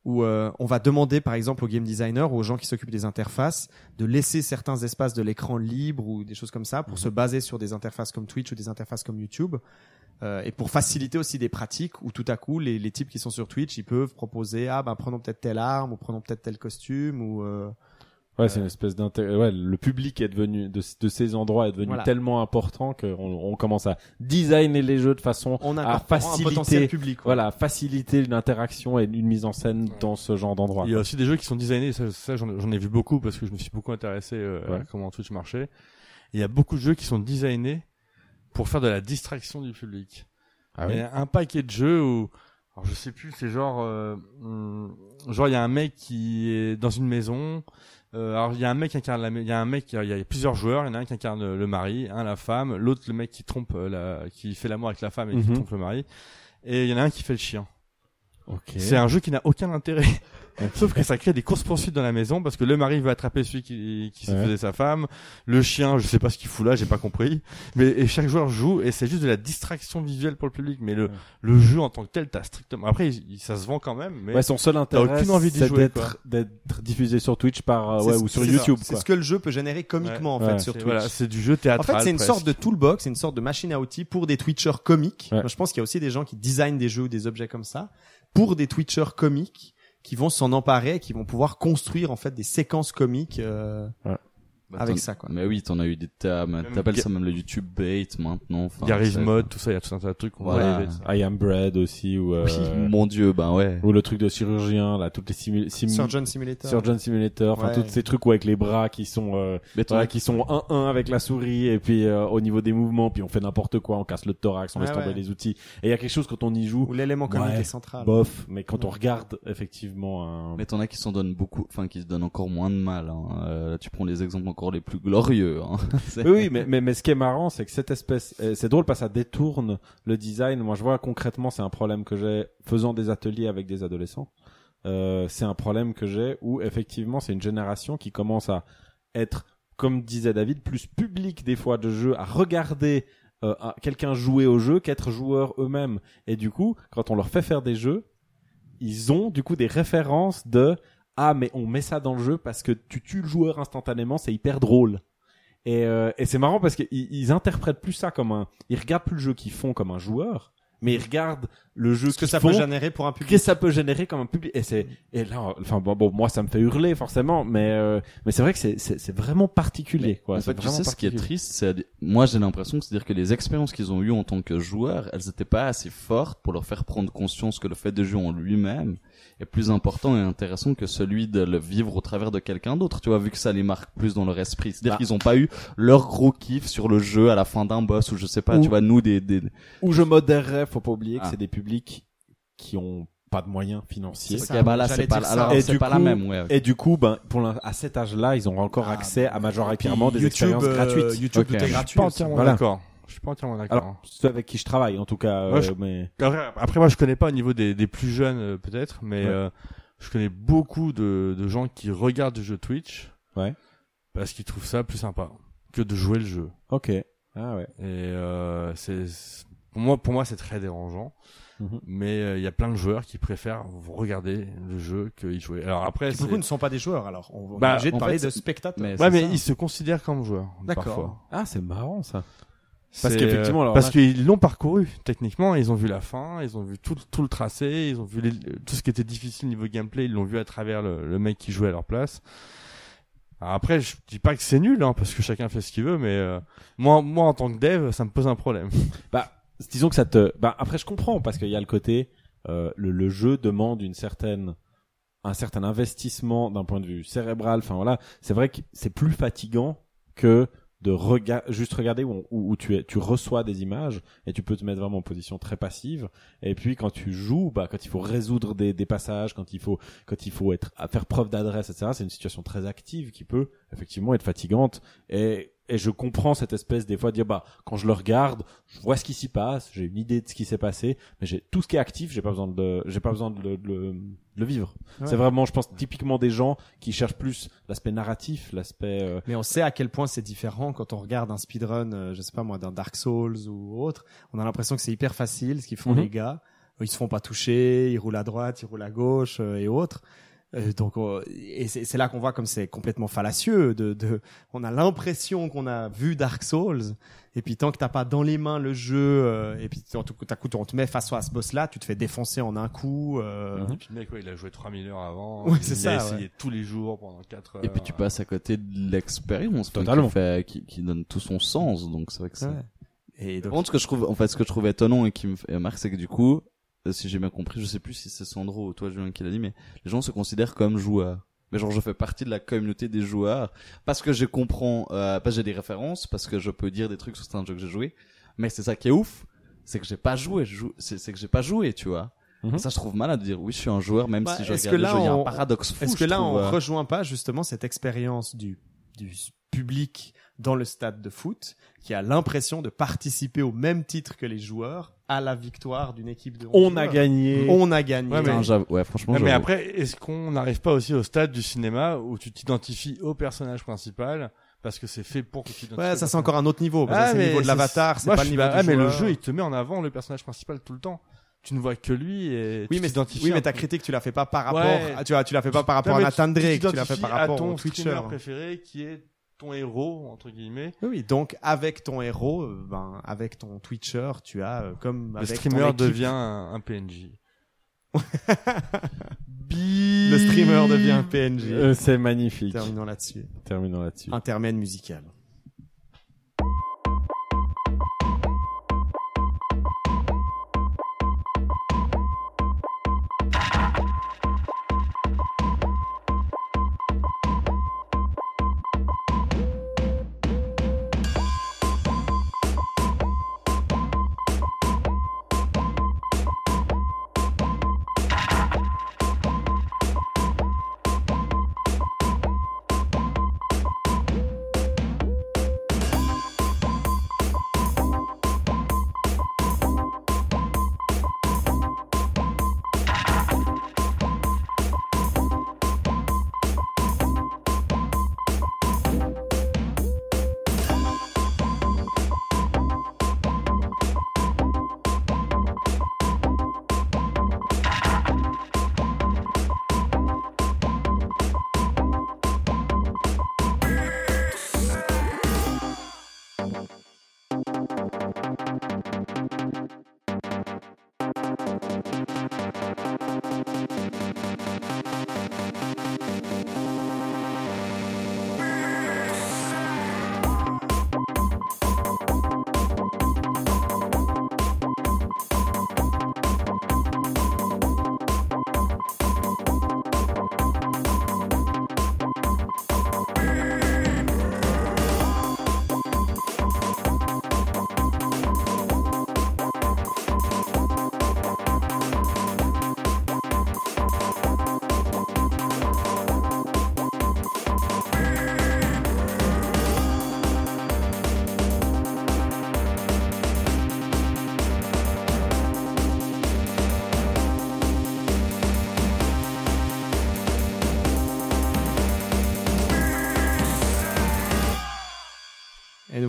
où euh, on va demander, par exemple, aux game designers ou aux gens qui s'occupent des interfaces de laisser certains espaces de l'écran libres ou des choses comme ça pour se baser sur des interfaces comme Twitch ou des interfaces comme YouTube. Euh, et pour faciliter aussi des pratiques où tout à coup les, les types qui sont sur Twitch ils peuvent proposer ah ben prenons peut-être telle arme ou prenons peut-être tel costume ou euh, Ouais, c'est une espèce d'intérêt. Ouais, le public est devenu de, de ces endroits est devenu Voilà. tellement important qu'on on commence à designer les jeux de façon on a à un potentiel faciliter, public quoi. voilà, faciliter l'interaction et une mise en scène dans ce genre d'endroit. Il y a aussi des jeux qui sont designés, ça, ça j'en j'en ai vu beaucoup parce que je me suis beaucoup intéressé euh, Ouais. à comment Twitch marchait. Il y a beaucoup de jeux qui sont designés pour faire de la distraction du public. Ah Il y a un paquet de jeux où, alors je sais plus, c'est genre, euh, hum, genre il y a un mec qui est dans une maison. Euh, alors il y a un mec qui incarne la, il y a un mec, il y a plusieurs joueurs. Il y en a un qui incarne le mari, un la femme, l'autre le mec qui trompe euh, la, qui fait l'amour avec la femme et qui Mhm. trompe le mari. Et il y en a un qui fait le chien. C'est un jeu qui n'a aucun intérêt. Sauf que ça crée des courses poursuites dans la maison parce que le mari veut attraper celui qui, qui se Ouais. faisait sa femme. Le chien, je sais pas ce qu'il fout là, j'ai pas compris. Mais et chaque joueur joue et c'est juste de la distraction visuelle pour le public. Mais le, Ouais. le jeu en tant que tel, t'as strictement. Après, il- il- ça se vend quand même. Mais Ouais, son seul intérêt, aucune envie d'y c'est jouer, d'être d'être diffusé sur Twitch par euh, ouais ce- ou sur c'est ça. YouTube C'est ce que le jeu peut générer comiquement en Ouais. fait sur c'est- Twitch. voilà, c'est du jeu En théâtral. fait, c'est une presque. sorte de toolbox, c'est une sorte de machine à outils pour des Twitchers comiques. Ouais. Moi, je pense qu'il y a aussi des gens qui designent des jeux ou des objets comme ça pour des Twitchers comiques qui vont s'en emparer, et qui vont pouvoir construire en fait des séquences comiques. euh. Bah, avec ça, quoi. Mais oui, t'en as eu des t'appelles Ga- ça même le YouTube bait maintenant. Enfin, Garry's c'est- Mod, tout ça, il y a tout un tas de trucs qu'on va Voilà. ça. I am bread aussi ou euh, Oui, mon dieu, ben ouais. ou le truc de chirurgien là, toutes les simu- sim- Surgeon Simulator. Surgeon Simulator, enfin Ouais. tous ces trucs où avec les bras qui sont euh, Mais t'en voilà, as qui sont 1-1 avec la souris et puis euh, au niveau des mouvements puis on fait n'importe quoi, on casse le thorax, on Ouais, laisse tomber ouais. les outils. Et il y a quelque chose quand on y joue, Ou l'élément communiqué Ouais. central. bof, mais quand on regarde effectivement un... Mais t'en as qui s'en donnent beaucoup, enfin qui se donnent encore moins de mal. Hein. Euh, tu prends les exemples encore les plus glorieux. Hein. Oui, mais, ce qui est marrant, c'est que cette espèce, euh, c'est drôle parce que ça détourne le design. Moi, je vois concrètement, c'est un problème que j'ai faisant des ateliers avec des adolescents. Euh, c'est un problème que j'ai où effectivement, c'est une génération qui commence à être, comme disait David, plus public des fois de jeu, à regarder euh, quelqu'un jouer au jeu qu'être joueur eux-mêmes. Et du coup, quand on leur fait faire des jeux, ils ont du coup des références de ah mais on met ça dans le jeu parce que tu tues le joueur instantanément, c'est hyper drôle. Et, euh, et c'est marrant parce qu'ils ils interprètent plus ça comme un, ils regardent plus le jeu qu'ils font comme un joueur, mais ils regardent le jeu Ce que ça font, peut générer pour un public. qu'est-ce que ça peut générer comme un public. Et c'est et là, enfin bon, bon, moi ça me fait hurler forcément, mais euh, mais c'est vrai que c'est c'est vraiment particulier quoi. en C'est fait, tu sais, ce qui est triste, c'est, moi, j'ai l'impression que c'est-à-dire que les expériences qu'ils ont eues en tant que joueurs, elles n'étaient pas assez fortes pour leur faire prendre conscience que le fait de jouer en lui-même est plus important et intéressant que celui de le vivre au travers de quelqu'un d'autre, tu vois, vu que ça les marque plus dans leur esprit. C'est-à-dire Bah. qu'ils ont pas eu leur gros kiff sur le jeu à la fin d'un boss ou je sais pas, Ou- tu vois, nous, des, des, Où je modérerais, faut pas oublier que Ah. c'est des publics qui ont pas de moyens financiers. C'est Ok, ça, bah là, c'est pas, alors, Et du pas la coup- même, ouais. Et du coup, ben, pour à cet âge-là, ils ont encore Ah, accès à Puis majoritairement des YouTube, expériences euh, gratuites. YouTube, Ok. tout est Je Je gratuit. suis pas aussi. entièrement Voilà. d'accord. Je suis pas entièrement d'accord. Alors, ceux avec qui je travaille, en tout cas, Ouais, euh, je- mais Après, après, moi, je connais pas au niveau des, des plus jeunes, euh, peut-être, mais Ouais. euh, je connais beaucoup de, de gens qui regardent le jeu Twitch. Ouais. Parce qu'ils trouvent ça plus sympa que de jouer le jeu. ok. Ah ouais. Et euh, c'est pour moi, pour moi, c'est très dérangeant. Mhm. Mais euh, il y a plein de joueurs qui préfèrent regarder le jeu que y jouer. Alors après, beaucoup ne sont pas des joueurs, alors. On on Bah, est obligé de parler fait, de spectateurs. mais ouais, mais ça. ils se considèrent comme joueurs. D'accord. Ah, c'est marrant ça. Parce qu'effectivement, euh, alors parce là- qu'ils l'ont parcouru techniquement, ils ont vu la fin, ils ont vu tout, tout le tracé, ils ont vu les- tout ce qui était difficile niveau gameplay, ils l'ont vu à travers le, le mec qui jouait à leur place. Alors après, je dis pas que c'est nul, hein, parce que chacun fait ce qu'il veut, mais euh, moi, moi en tant que dev, ça me pose un problème. Bah, disons que ça te. Bah, après, je comprends parce qu'il y a le côté, euh, le, le jeu demande une certaine, un certain investissement d'un point de vue cérébral. Enfin voilà, c'est vrai que c'est plus fatigant que de juste regarder où, où, tu es, tu reçois des images et tu peux te mettre vraiment en position très passive. Et puis quand tu joues, bah quand il faut résoudre des, des passages, quand il faut quand il faut être faire preuve d'adresse, etc. C'est une situation très active qui peut effectivement être fatigante. Et et je comprends cette espèce des fois de dire bah quand je le regarde, je vois ce qui s'y passe, j'ai une idée de ce qui s'est passé, mais j'ai tout ce qui est actif, j'ai pas besoin de j'ai pas besoin de de le, le vivre. Ouais. C'est vraiment, je pense typiquement des gens qui cherchent plus l'aspect narratif, l'aspect euh, Mais on sait à quel point c'est différent quand on regarde un speedrun, euh, je sais pas moi, d'un Dark Souls ou autre. On a l'impression que c'est hyper facile ce qu'ils font Mhm. les gars. Ils se font pas toucher, ils roulent à droite, ils roulent à gauche euh, et autres. Euh, donc euh, et c'est c'est là qu'on voit comme c'est complètement fallacieux. De, de, on a l'impression qu'on a vu Dark Souls et puis tant que t'as pas dans les mains le jeu euh, et puis en tout coup, coup on te met face à ce boss là, tu te fais défoncer en un coup. euh. Et puis le mec, ouais, il a joué 3000 heures avant, Ouais, il c'est a ça, essayé ouais. tous les jours pendant 4 heures. Et puis tu passes à côté de l'expérience, Totalement. qui, fait, qui, qui donne tout son sens. Donc c'est vrai que c'est. Ouais. Et Par donc, contre, ce que je trouve, en fait, ce que je trouve étonnant et qui me fait marre, c'est que du coup, si j'ai bien compris, je sais plus si c'est Sandro ou toi, Julien, qui l'a dit, mais les gens se considèrent comme joueurs. Mais genre, je fais partie de la communauté des joueurs parce que je comprends, euh, parce que j'ai des références, parce que je peux dire des trucs sur certains jeux que j'ai joué. Mais c'est ça qui est ouf, c'est que j'ai pas joué, je joue- c'est c'est que j'ai pas joué, tu vois. Mhm. Ça, je trouve malade de dire oui, je suis un joueur, même Bah, si je regarde que le là, jeu. Il y a un on- paradoxe fou. Est-ce que là, trouve, on euh. rejoint pas justement cette expérience du, du public dans le stade de foot qui a l'impression de participer au même titre que les joueurs à la victoire d'une équipe de 11 on a gagné. On a gagné. Ouais, mais- Putain, j'avoue- ouais, franchement, mais après, est-ce qu'on n'arrive pas aussi au stade du cinéma où tu t'identifies au personnage principal parce que c'est fait pour que tu t'identifies Ouais, ça c'est encore un autre niveau. parce Ah, c'est le mais niveau de l'avatar, c'est moi, pas je le suis niveau là, du ah, mais le jeu, il te met en avant le personnage principal tout le temps. Tu ne vois que lui et Oui, tu mais, t'identifies oui, mais ta critique, tu la fais pas par rapport, Ouais. à- tu vois, tu la fais pas par rapport Non, à Nathan tu- Drake, tu la t'identifies fais par à rapport ton au Twitcher. streamer préféré qui est ton héros entre guillemets. Oui, donc avec ton héros, euh, ben, avec ton Twitcher, tu as euh, comme Le avec streamer ton devient un, un PNJ. le streamer devient un PNJ. Euh, c'est magnifique. Terminons là-dessus. Terminons là-dessus. Intermède musical.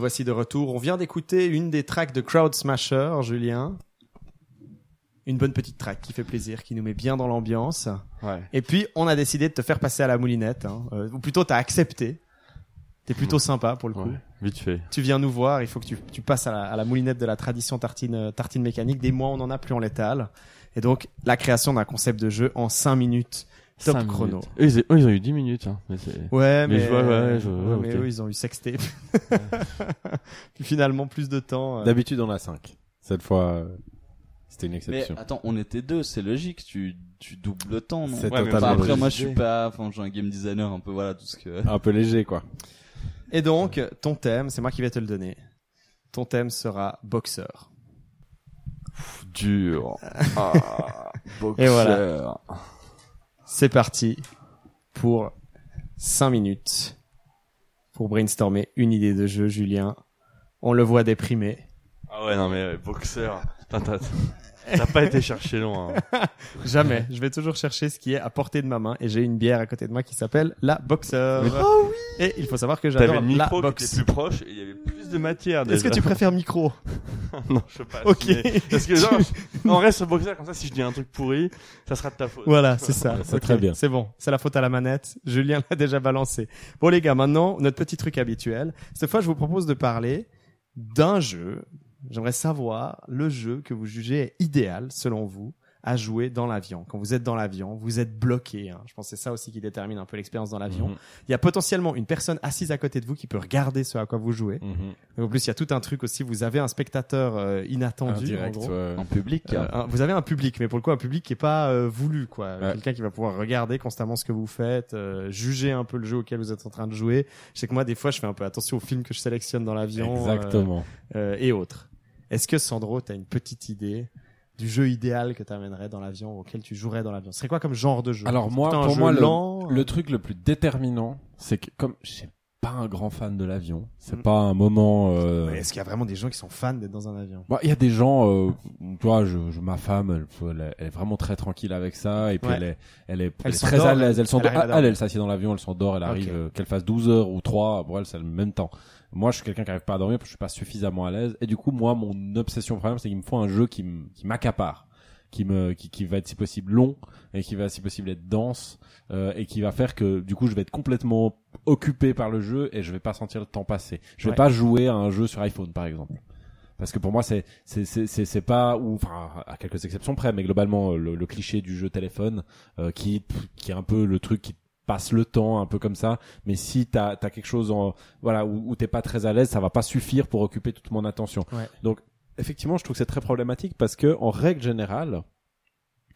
Voici de retour. On vient d'écouter une des tracks de Crowd Smasher, Julien. Une bonne petite track qui fait plaisir, qui nous met bien dans l'ambiance. Ouais. Et puis, on a décidé de te faire passer à la moulinette. Hein. Euh, ou plutôt, t'as accepté. T'es plutôt sympa pour le coup. ouais. Vite fait. Tu viens nous voir, il faut que tu, tu passes à la, à la moulinette de la tradition tartine, euh, tartine mécanique. Des mois, on en a plus, on l'étale. Et donc, la création d'un concept de jeu en 5 minutes. Top Cinq chrono. Eux, ils, ont eu 10 minutes. Hein. Mais. Ouais, Mais mais, je vois, ouais, je vois, mais eux, ils ont eu. Puis finalement, plus de temps. euh. D'habitude, on a 5. Cette fois, c'était une Mais exception. attends, on était deux, c'est logique, tu, tu doubles le temps, non? C'est Ouais, mais totalement après, moi, je suis pas, enfin, je suis un game designer, un peu, voilà, tout ce que... Un peu léger, quoi. Et donc, ton thème, c'est moi qui vais te le donner. Ton thème sera boxeur. Dur. Ah, Et voilà. C'est parti pour 5 minutes pour brainstormer une idée de jeu, Julien. On le voit déprimé. Ah ouais, non mais ouais, boxeur. T'as, pas été chercher loin. hein. Jamais. Je vais toujours chercher ce qui est à portée de ma main et j'ai une bière à côté de moi qui s'appelle la boxeur. Et il faut savoir que T'avais j'adore le la micro qui boxe. était plus proche et il y avait de matière. Est-ce que tu préfères micro Non, je sais pas. Ok. mais- Parce que genre, on reste sur boxeur comme ça. Si je dis un truc pourri, ça sera de ta faute. Voilà, c'est ça. C'est très bien. C'est bon. C'est la faute à la manette. Julien l'a déjà balancé. Bon les gars, maintenant notre petit truc habituel. Cette fois, je vous propose de parler d'un jeu. J'aimerais savoir le jeu que vous jugez idéal selon vous à jouer dans l'avion. Quand vous êtes dans l'avion, vous êtes bloqué. hein. Je pense que c'est ça aussi qui détermine un peu l'expérience dans l'avion. Mhm. Il y a potentiellement une personne assise à côté de vous qui peut regarder ce à quoi vous jouez. Mhm. En plus, il y a tout un truc aussi. Vous avez un spectateur euh, inattendu. en Indirect, gros. ouais. En public, Euh, un- vous avez un public, mais pour le coup un public qui est pas euh, voulu, quoi. Ouais. Quelqu'un qui va pouvoir regarder constamment ce que vous faites, euh, juger un peu le jeu auquel vous êtes en train de jouer. Je sais que moi des fois je fais un peu attention aux films que je sélectionne dans l'avion Exactement. euh, et autres. Est-ce que Sandro, t'as une petite idée du jeu idéal que t'amènerais dans l'avion, auquel tu jouerais dans l'avion Ce serait quoi comme genre de jeu? Alors C'est moi, pour moi, le, lent, le truc le plus déterminant, c'est que comme je suis pas un grand fan de l'avion, c'est Mhm. pas un moment. euh, Est-ce qu'il y a vraiment des gens qui sont fans d'être dans un avion? Bon, il y a des gens, euh, tu vois, je, je- ma femme, elle, elle est- vraiment très tranquille avec ça, et puis Ouais. elle est, elle est, Elle elle est très à l'aise. Elle elle Elle, s'assied dans l'avion, elle s'endort, elle arrive, euh, qu'elle fasse 12 heures ou 3, pour elle, c'est le même temps. Moi, je suis quelqu'un qui arrive pas à dormir parce que je suis pas suffisamment à l'aise, et du coup, moi, mon obsession première, c'est qu'il me faut un jeu qui m'accapare, qui me, qui, qui va être si possible long, et qui va si possible être dense, euh, et qui va faire que, du coup, je vais être complètement occupé par le jeu, et je vais pas sentir le temps passer. Je vais Ouais. pas jouer à un jeu sur iPhone, par exemple. parce que pour moi c'est c'est c'est c'est pas ou enfin à quelques exceptions près mais globalement le, le cliché du jeu téléphone euh, qui qui est un peu le truc qui passe le temps un peu comme ça mais si t'as t'as quelque chose en voilà où, où t'es pas très à l'aise ça va pas suffire pour occuper toute mon attention Ouais. donc effectivement je trouve que c'est très problématique parce que en règle générale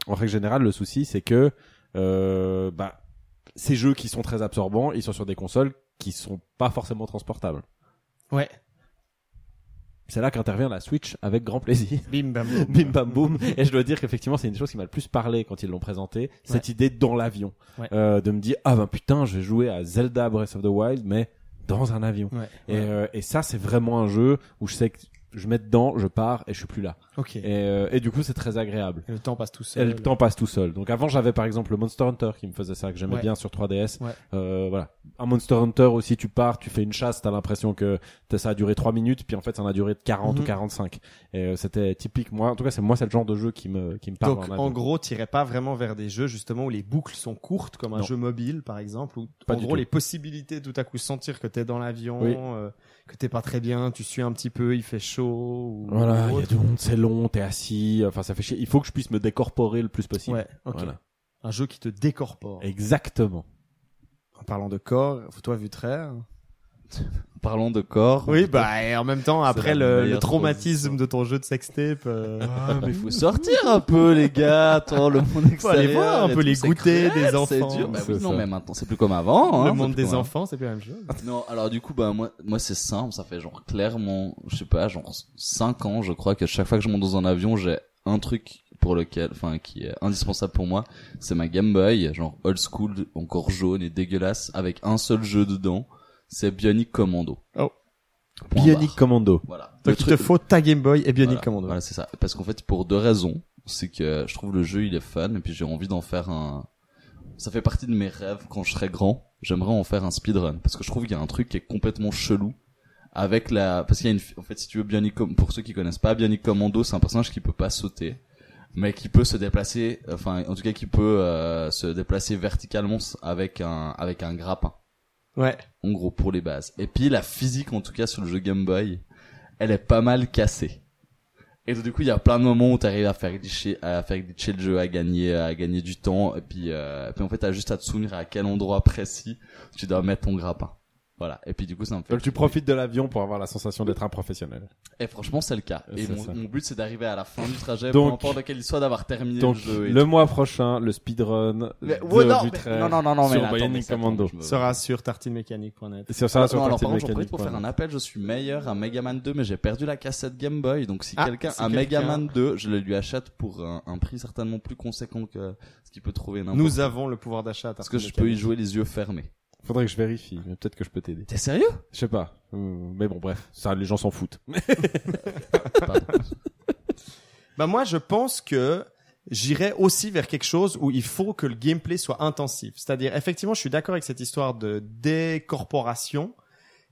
en règle générale le souci c'est que euh, bah ces jeux qui sont très absorbants ils sont sur des consoles qui sont pas forcément transportables Ouais. C'est là qu'intervient la Switch avec grand plaisir. Bim bam boum. Bim bam boum. Et je dois dire qu'effectivement, c'est une des choses qui m'a le plus parlé quand ils l'ont présenté. Cette idée dans l'avion. Ouais. Euh, de me dire, ah ben putain, je vais jouer à Zelda Breath of the Wild, mais dans un avion. Ouais. Et, euh, et ça, c'est vraiment un jeu où je sais que je mets dedans, je pars et je suis plus là. Ok. Et, euh, et du coup, c'est très agréable. Et le temps passe tout Et seul. le temps passe tout seul. Donc avant, j'avais par exemple le Monster Hunter qui me faisait ça, que j'aimais Ouais. bien sur 3DS. Ouais. Euh, voilà. Un Monster Hunter aussi, tu pars, tu fais une chasse, t'as l'impression que t'as- ça a duré 3 minutes, puis en fait, ça en a duré 40 Mhm. ou 45. Et euh, c'était typique. Moi, en tout cas, c'est moi, c'est le genre de jeu qui me qui me parle. Donc, en en gros, t'irais pas vraiment vers des jeux justement où les boucles sont courtes, comme un Non. jeu mobile, par exemple, où Pas en gros tout. les possibilités tout à coup sentir que t'es dans l'avion, Oui. Que t'es pas très bien, tu suis un petit peu, il fait chaud. Ou, Voilà, il y a du monde, c'est long, t'es assis, enfin ça fait chier. Il faut que je puisse me décorporer le plus possible. Ouais, ok. Voilà. Un jeu qui te décorpore. Exactement. En parlant de corps, toi vu très. Parlons de corps. Oui, bah et en même temps après le, le traumatisme de ton jeu de sextape. euh, Ah, mais faut sortir un peu, les gars. Attends, le monde Faut aller extérieur. voir un peu les c'est goûters des C'est enfants. dur. Bah C'est oui, non, mais maintenant, c'est plus comme avant. hein, le c'est monde des enfants, c'est plus la même chose. Non, alors du coup, bah moi, moi c'est simple. Ça fait genre clairement, je sais pas, genre 5 ans, je crois que chaque fois que je monte dans un avion, j'ai un truc pour lequel, enfin, qui est indispensable pour moi. C'est ma Game Boy, genre old school, encore jaune et dégueulasse, avec un seul jeu dedans. C'est Bionic Commando. Oh. Point Bionic barre. Commando. Voilà. Le Donc il truc- te faut ta Game Boy et Bionic voilà, Commando. Voilà, c'est ça. Parce qu'en fait, pour deux raisons. C'est que je trouve le jeu, il est fun, et puis j'ai envie d'en faire un... Ça fait partie de mes rêves quand je serai grand. J'aimerais en faire un speedrun. Parce que je trouve qu'il y a un truc qui est complètement chelou. Avec la... Parce qu'il y a une... En fait, si tu veux, Bionic... Pour ceux qui connaissent pas, Bionic Commando, c'est un personnage qui peut pas sauter. Mais qui peut se déplacer... Enfin, en tout cas, qui peut euh, se déplacer verticalement avec un, avec un grappin Ouais. en gros pour les bases. Et puis la physique en tout cas sur le jeu Game Boy, elle est pas mal cassée. Et donc, du coup, il y a plein de moments où t'arrives à faire glitcher, à faire glitcher le jeu, à gagner, à gagner du temps. Et puis, euh, et puis en fait, t'as juste à te souvenir à quel endroit précis tu dois mettre ton grappin. Voilà. Et puis du coup, ça me fait. Donc tu profites de l'avion pour avoir la sensation d'être un professionnel. Et franchement, c'est le cas. Et mon, but, c'est d'arriver à la fin du trajet, Donc- peu importe lequel il soit, d'avoir terminé Donc le jeu. et le tout. mois prochain, le speedrun Mais- de non, mais- Vutraire non, non, non, non, mais sur là, mais ça, Commando. me- Sera sur tartinemécanique.net. Sur Alors, sur non, alors Party par contre, pour faire un appel. Je suis meilleur à Mega Man 2, mais j'ai perdu la cassette Game Boy. Donc, si Ah, quelqu'un si a Mega quelqu'un- Man 2, je le lui achète pour un, un prix certainement plus conséquent que ce qu'il peut trouver n'importe Nous avons le pouvoir d'achat. Parce que je peux y jouer les yeux fermés. Faudrait que je vérifie, mais peut-être que je peux t'aider. T'es sérieux? Je sais pas. Euh, Mais bon, bref, ça, les gens s'en foutent. Bah moi, je pense que j'irais aussi vers quelque chose où il faut que le gameplay soit intensif. C'est-à-dire, effectivement, je suis d'accord avec cette histoire de décorporation.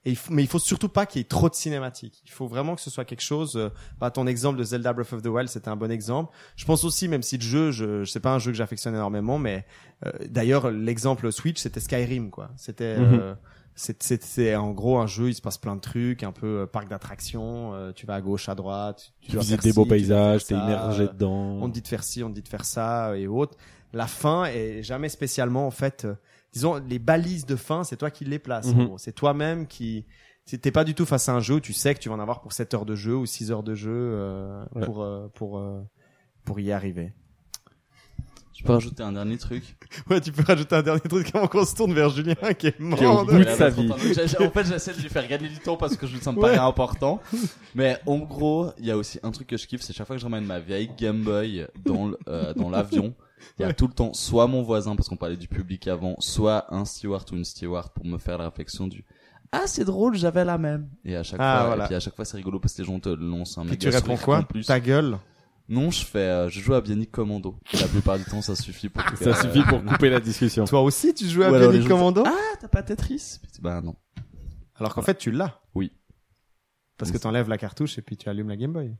Et il faut, mais il faut surtout pas qu'il y ait trop de cinématiques. Il faut vraiment que ce soit quelque chose. Euh, bah, ton exemple de Zelda Breath of the Wild, c'était un bon exemple. Je pense aussi, même si le jeu, je, je sais pas un jeu que j'affectionne énormément, mais euh, d'ailleurs l'exemple Switch, c'était Skyrim, quoi. C'était Mhm. euh, c'est en gros un jeu, il se passe plein de trucs, un peu euh, parc d'attractions. euh, tu vas à gauche, à droite. Tu, visites des beaux ci, paysages, t'es immergé euh, dedans. on te dit de faire ci, on te dit de faire ça et autres. La fin est jamais spécialement en fait. Disons les balises de fin, c'est toi qui les places. en Mhm. gros. C'est toi-même qui. T'es pas du tout face à un jeu où tu sais que tu vas en avoir pour 7 heures de jeu ou 6 heures de jeu euh, Ouais. pour euh, pour euh, pour y arriver. Je peux rajouter un dernier truc. Ouais, tu peux rajouter un dernier truc avant qu'on se tourne vers Julien qui est mort. Qui est au de- bout de sa vie. En fait, j'essaie de lui faire gagner du temps parce que je, ça me Ouais. paraît important. Mais en gros, il y a aussi un truc que je kiffe, c'est chaque fois que je ramène ma vieille Game Boy dans le- euh, dans l'avion, il y a tout le temps soit mon voisin parce qu'on parlait du public avant, soit un steward ou une steward pour me faire la réflexion du ah c'est drôle j'avais la même et à chaque Ah, fois voilà. et puis à chaque fois c'est rigolo parce que les gens te lancent un méga tu réponds quoi plus Ta gueule. non je fais euh, je joue à Bionic Commando et la plupart du temps ça suffit pour que, Ça euh, suffit pour couper la discussion. Toi aussi, tu joues à Ou alors Bionic Commando ah t'as pas Tetris? Bah non Alors qu'en fait, tu l'as. Oui. Parce que t'enlèves la cartouche et puis tu allumes la Game Boy.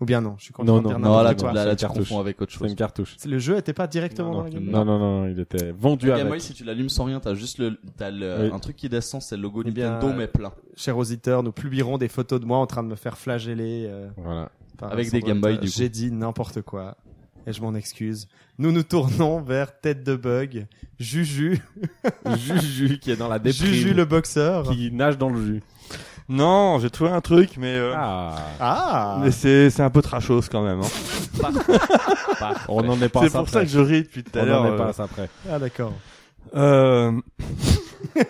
Ou bien non, je suis Non, content de dire non, Non, là, tu, là, là, c'est tu confonds avec autre C'est chose. une cartouche. Le jeu était pas directement Non, dans la non, Game Boy Non, non, non, il était vendu Le avec. Game Boy, si tu l'allumes sans rien, t'as juste le, t'as le, Oui. un truc qui descend, c'est le logo Eh bien, Nintendo, mais plein. Chers auditeurs, nous publierons des photos de moi en train de me faire flageller. euh, Voilà. Avec des Game Boy, du coup. J'ai dit n'importe quoi. Et je m'en excuse. Nous nous tournons vers Tête de Bug, Juju, Juju qui est dans la déprime. Juju le boxeur. qui nage dans le jus. Non, j'ai trouvé un truc, mais, euh, Ah. Ah mais c'est, c'est un peu trashos quand même. Hein. On n'en est pas à C'est ça pour ça près. que je ris depuis tout à On l'heure. n'en est pas euh, à ça près. Ah d'accord. Euh...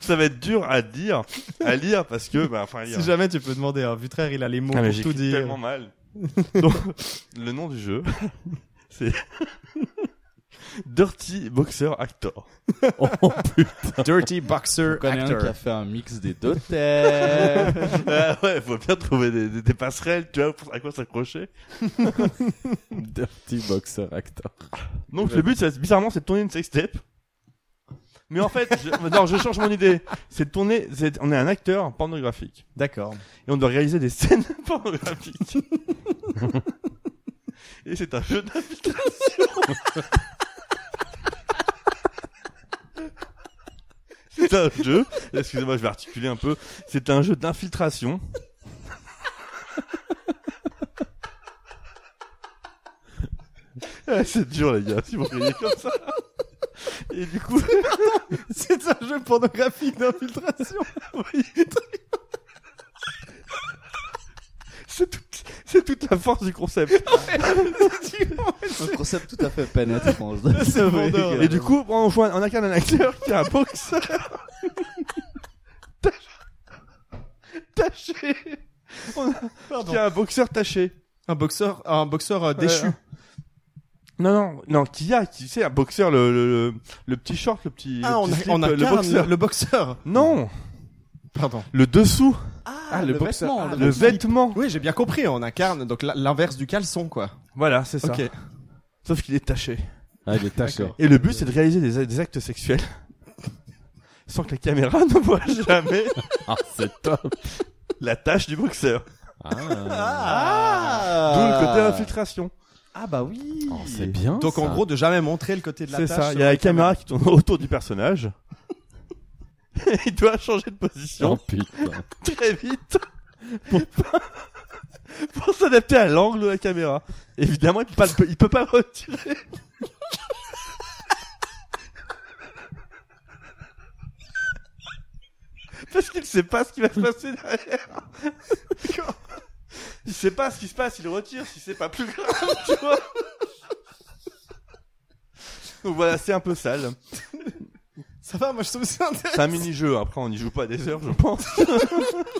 ça va être dur à dire, à lire parce que, bah, enfin, lire. Si jamais tu peux demander à Vutraire, il a les mots Ah, mais pour tout j'écris dire. tellement mal. Donc, le nom du jeu, c'est Dirty Boxer Actor. Oh putain. Dirty Boxer connais un qui a Actor. fait un mix des deux thèmes. ah ouais, faut bien trouver des, des, des passerelles, tu vois, pour à quoi s'accrocher. Dirty Boxer Actor. Donc le but, c'est, bizarrement, c'est de tourner une sextape. Mais en fait, je, non, je change mon idée. C'est de tourner, c'est, on est un acteur pornographique. D'accord. Et on doit réaliser des scènes pornographiques. Et c'est un jeu d'infiltration. C'est un jeu, excusez-moi, je vais articuler un peu. C'est un jeu d'infiltration. Ah, c'est dur les gars, si vous riez comme ça. Et du coup, C'est un jeu pornographique d'infiltration. oui. C'est toute, c'est toute la force du concept. un concept tout à fait avouer. vendeur. Et du coup, on, joue on incarne un acteur qui est un boxeur. taché. On a- Pardon. qui est un boxeur taché. Un boxeur, un boxeur euh, déchu. Ouais. Non, non, non, qui a, qui c'est un boxeur, le, le, le, le petit short, le petit, Ah, le on, a, slip, on le incarne boxeur. le, le boxeur. Non, Pardon. le dessous, Ah, le le, boxeur. vêtement. Ah, le vêtement. Oui, j'ai bien compris. On incarne donc l'inverse du caleçon, quoi. Voilà, c'est ça. Sauf qu'il est taché. Ah, il est taché. Et le but, c'est de réaliser des, des actes sexuels sans que la caméra ne voit jamais Ah, c'est top. la tâche du boxeur. Ah. Ah. D'où le côté infiltration. Ah bah oui. Oh, c'est bien. Donc en gros, de jamais montrer le côté de la C'est tâche. ça. Il y a la caméra qui tourne autour du personnage. il doit changer de Oh position putain. très vite pour, pour s'adapter à l'angle de la caméra. Évidemment, il peut pas, le- il peut pas le retirer. Parce qu'il sait pas ce qui va se passer derrière. Il sait pas ce qui se passe, il le retire si c'est pas plus grave, tu vois. Donc voilà, c'est un peu sale. Ça va, moi je trouve ça intéressant. C'est un mini-jeu, après on n'y joue pas des heures, je pense.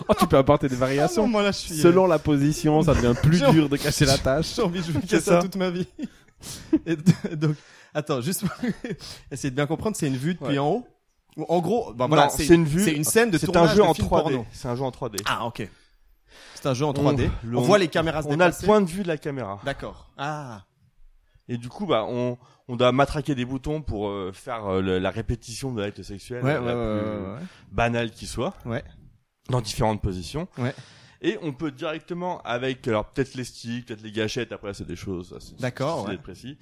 Oh, tu peux apporter des Ah variations. non, moi là je suis. Selon la position, ça devient plus dur de cacher la tâche. J'ai envie de jouer qu'à ça ça. toute ma vie. Et donc, attends, juste pour essayer de bien comprendre, c'est une vue depuis Ouais. en haut? Ou En gros, bah voilà, c'est une vue. C'est une scène de C'est un tournage jeu de en film 3D. porno. C'est un jeu en 3D. Ah, ok. C'est un jeu en On- 3D. On, voit les caméras se On a le point de vue de la caméra. D'accord. Ah. Et du coup, bah, on, on doit matraquer des boutons pour euh, faire euh, le- la répétition de l'acte sexuel Ouais, la ouais, ouais, plus ouais, ouais. banale qui soit, Ouais. dans différentes positions. Ouais. Et on peut directement, avec alors peut-être les sticks, peut-être les gâchettes, après c'est des choses, c'est D'accord, ouais. précis,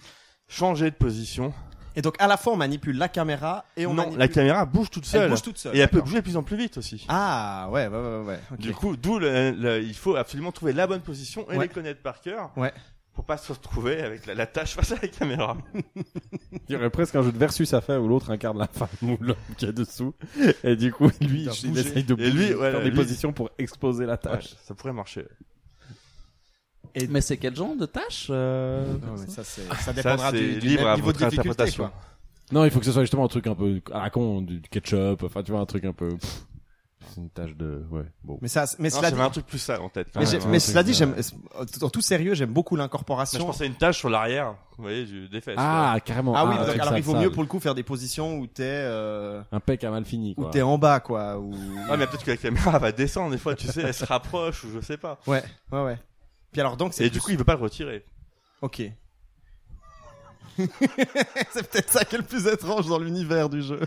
changer de position. Et donc à la fois on manipule la caméra et on non, manipule... la caméra bouge toute Elle seule. bouge toute seule. et elle peut d'accord. bouger de plus en plus vite aussi. Ah, ouais, ouais, ouais, ouais. ok. Du coup, d'où le, le- il faut absolument trouver la bonne position et Ouais. les connaître par cœur. Ouais. Pour pas se retrouver avec la, la tâche face à la caméra. Il y aurait presque un jeu de versus à faire où l'autre incarne la femme ou l'homme qui est dessous. Et du coup, lui, il essaye de Et lui, bouger, ouais, faire des lui- positions pour exploser la Ouais, tâche. ça pourrait marcher. Mais c'est quel genre de tâche euh, Non, mais ça, c'est, ça Ça, dépendra c'est du, du libre à niveau de votre difficulté, interprétation. quoi. Non, il faut que ce soit justement un truc un peu à la con, du ketchup, enfin tu vois, un truc un peu... pff, C'est une tâche de... Ouais, bon. Mais ça, mais Non, cela j'avais dit, un truc plus sale en tête. quand mais, cela dit, j'aime, en tout sérieux, j'aime beaucoup l'incorporation. je pensais à une tâche sur l'arrière, vous voyez, du, des fesses. Ah, carrément. Ah oui, donc, truc alors il vaut sale. mieux pour le coup faire des positions où t'es, euh, Un pec à mal fini, où quoi. t'es en bas, quoi, ou... quoi. Ouais, mais peut-être que la caméra va descendre des fois, tu sais, elle se rapproche ou je sais pas. Ouais, ouais, ouais. Puis alors donc c'est Et du coup, il veut pas le retirer. ok. c'est peut-être ça qui est le plus étrange dans l'univers du jeu.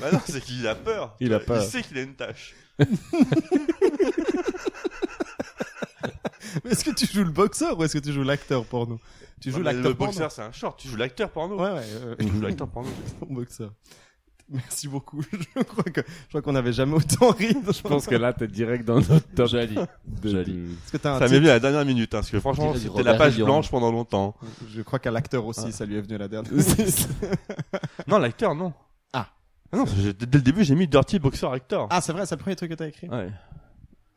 Bah non, c'est qu'il a peur. Il a peur. Il sait qu'il a une tâche. Mais est-ce que tu joues le boxeur ou est-ce que tu joues l'acteur porno? Tu joues l'acteur Le porno boxeur, c'est un short. Tu joues l'acteur porno. Ouais, ouais. euh, Tu joues l'acteur porno. ton boxeur. Merci beaucoup. Je crois que je crois qu'on n'avait jamais autant ri. Je pense que là, t'es direct dans notre top. Joli. de- Joli. de- Est-ce que t'as un Ça m'est titre venu à la dernière minute, hein, parce que franchement, dirait du c'était la Robert page Guillaume. blanche pendant longtemps. Je crois qu'à l'acteur aussi, Ah. ça lui est venu à la dernière. Non, l'acteur, non. Ah. non, j'ai- dès le début, j'ai mis Dirty Boxer Actor. ah, c'est vrai, c'est le premier truc que t'as écrit. Ouais.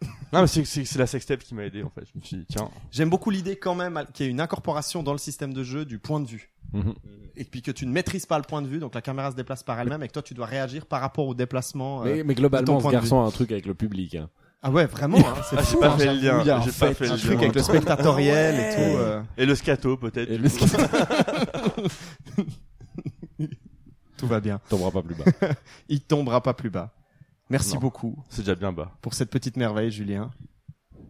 non, mais c'est, c'est, c'est la sextape qui m'a aidé, en fait. Je me suis dit, tiens. J'aime beaucoup l'idée quand même qu'il y ait une incorporation dans le système de jeu du point de vue. Mhm. Et puis que tu ne maîtrises pas le point de vue, donc la caméra se déplace par elle-même et que toi tu dois réagir par rapport au déplacement. euh, Mais, mais de ton globalement, ce point de garçon a un truc avec le public. Hein. Ah ouais, vraiment, hein, c'est Ah, fou, j'ai pas hein, fait le j'avoue, lien. il y a un J'ai pas fait- le un lien. truc avec le spectatoriel et tout. euh, Et le scato, peut-être. Et le. tout va bien. tombera pas plus bas. Il tombera pas plus bas. Merci Non. beaucoup C'est déjà bien bas. pour cette petite merveille, Julien.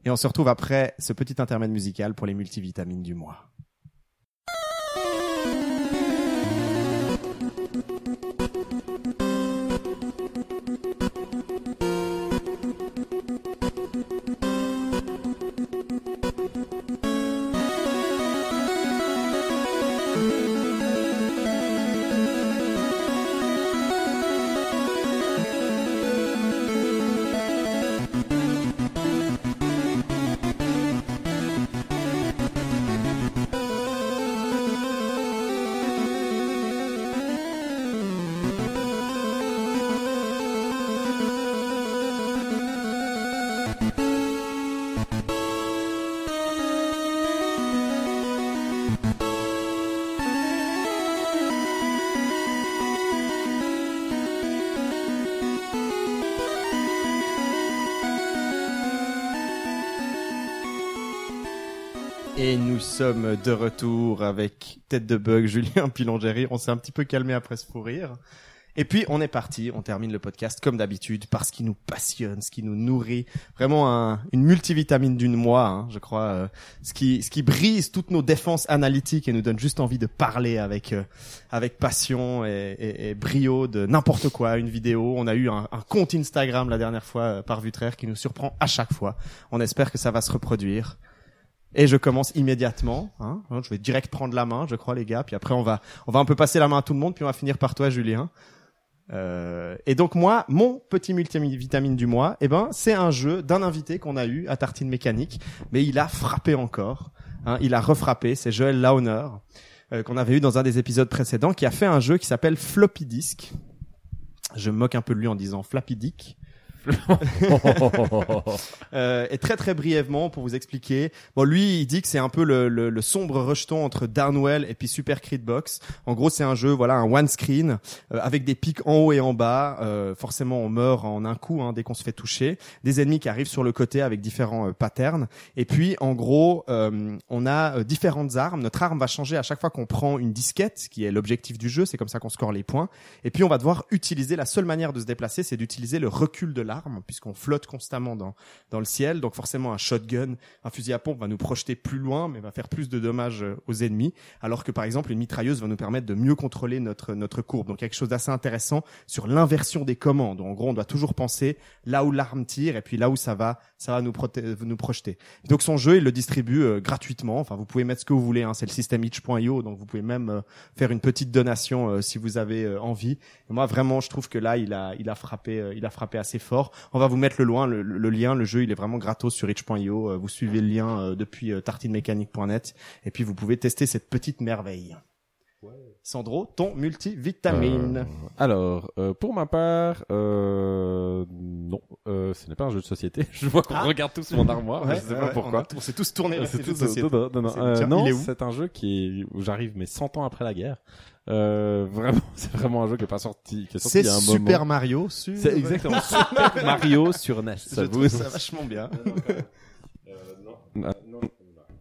Et on se retrouve après ce petit intermède musical pour les multivitamines du mois. Sommes de retour avec Tête de Bug, Julien Pilongéry. On s'est un petit peu calmé après ce fou rire. Et puis on est parti, on termine le podcast comme d'habitude par ce qui nous passionne, ce qui nous nourrit, vraiment un- une multivitamine d'une mois, hein, je crois, euh, ce qui ce qui brise toutes nos défenses analytiques et nous donne juste envie de parler avec euh, avec passion et, brio de n'importe quoi, une vidéo. On a eu un, un compte Instagram la dernière fois euh, par Vutraire qui nous surprend à chaque fois. On espère que ça va se reproduire. Et je commence immédiatement. Hein. Je vais direct prendre la main, je crois, les gars. Puis après, on va, on va un peu passer la main à tout le monde. Puis on va finir par toi, Julien. Euh, et donc moi, mon petit multivitamine du mois, eh ben, c'est un jeu d'un invité qu'on a eu à Tartine Mécanique, mais il a frappé encore. Hein, il a refrappé. C'est Joël Launer euh, qu'on avait eu dans un des épisodes précédents, qui a fait un jeu qui s'appelle Floppy Disk. Je me moque un peu de lui en disant Flappy Dick. Euh, et très très brièvement pour vous expliquer. Bon, lui, il dit que c'est un peu le, le, le sombre rejeton entre Downwell et puis Super Creed Box. En gros, c'est un jeu, voilà, un one screen euh, avec des pics en haut et en bas. Euh, forcément, on meurt en un coup hein, dès qu'on se fait toucher. Des ennemis qui arrivent sur le côté avec différents euh, patterns. Et puis, en gros, euh, on a différentes armes. Notre arme va changer à chaque fois qu'on prend une disquette, qui est l'objectif du jeu. C'est comme ça qu'on score les points. Et puis, on va devoir utiliser la seule manière de se déplacer, c'est d'utiliser le recul de l'arme, puisqu'on flotte constamment dans dans le ciel. Donc forcément, un shotgun, un fusil à pompe va nous projeter plus loin, mais va faire plus de dommages euh, aux ennemis. Alors que par exemple, une mitrailleuse va nous permettre de mieux contrôler notre notre courbe. Donc quelque chose d'assez intéressant sur l'inversion des commandes. En gros, on doit toujours penser là où l'arme tire et puis là où ça va, ça va nous nous projeter. Donc son jeu, il le distribue euh, gratuitement. Enfin, vous pouvez mettre ce que vous voulez. Hein. C'est le système itch.io, donc vous pouvez même euh, faire une petite donation euh, si vous avez euh, envie. Et moi, vraiment, je trouve que là, il a il a frappé euh, il a frappé assez fort. On va vous mettre le loin le, lien. Le jeu, il est vraiment gratos sur itch.io. Euh, Vous suivez le lien euh, depuis euh, tartinemécanique.net et puis vous pouvez tester cette petite merveille. Sandro, ton multivitamine. Euh, alors, euh, pour ma part, euh, non, euh, ce n'est pas un jeu de société. Je vois qu'on Ah. regarde tous mon armoire, Ouais, je sais pas pourquoi. On, s'est tous tournés vers ces jeux de société. non, non, non, C'est- euh, un jeu qui est, où j'arrive mais 100 ans après la guerre. Euh, vraiment, c'est vraiment un jeu qui est pas sorti, qui est sorti C'est il y a un Super moment. Mario sur. C'est exactement Super Mario sur NES. Je Ça trouve vous- ça vachement bien. Ah, non.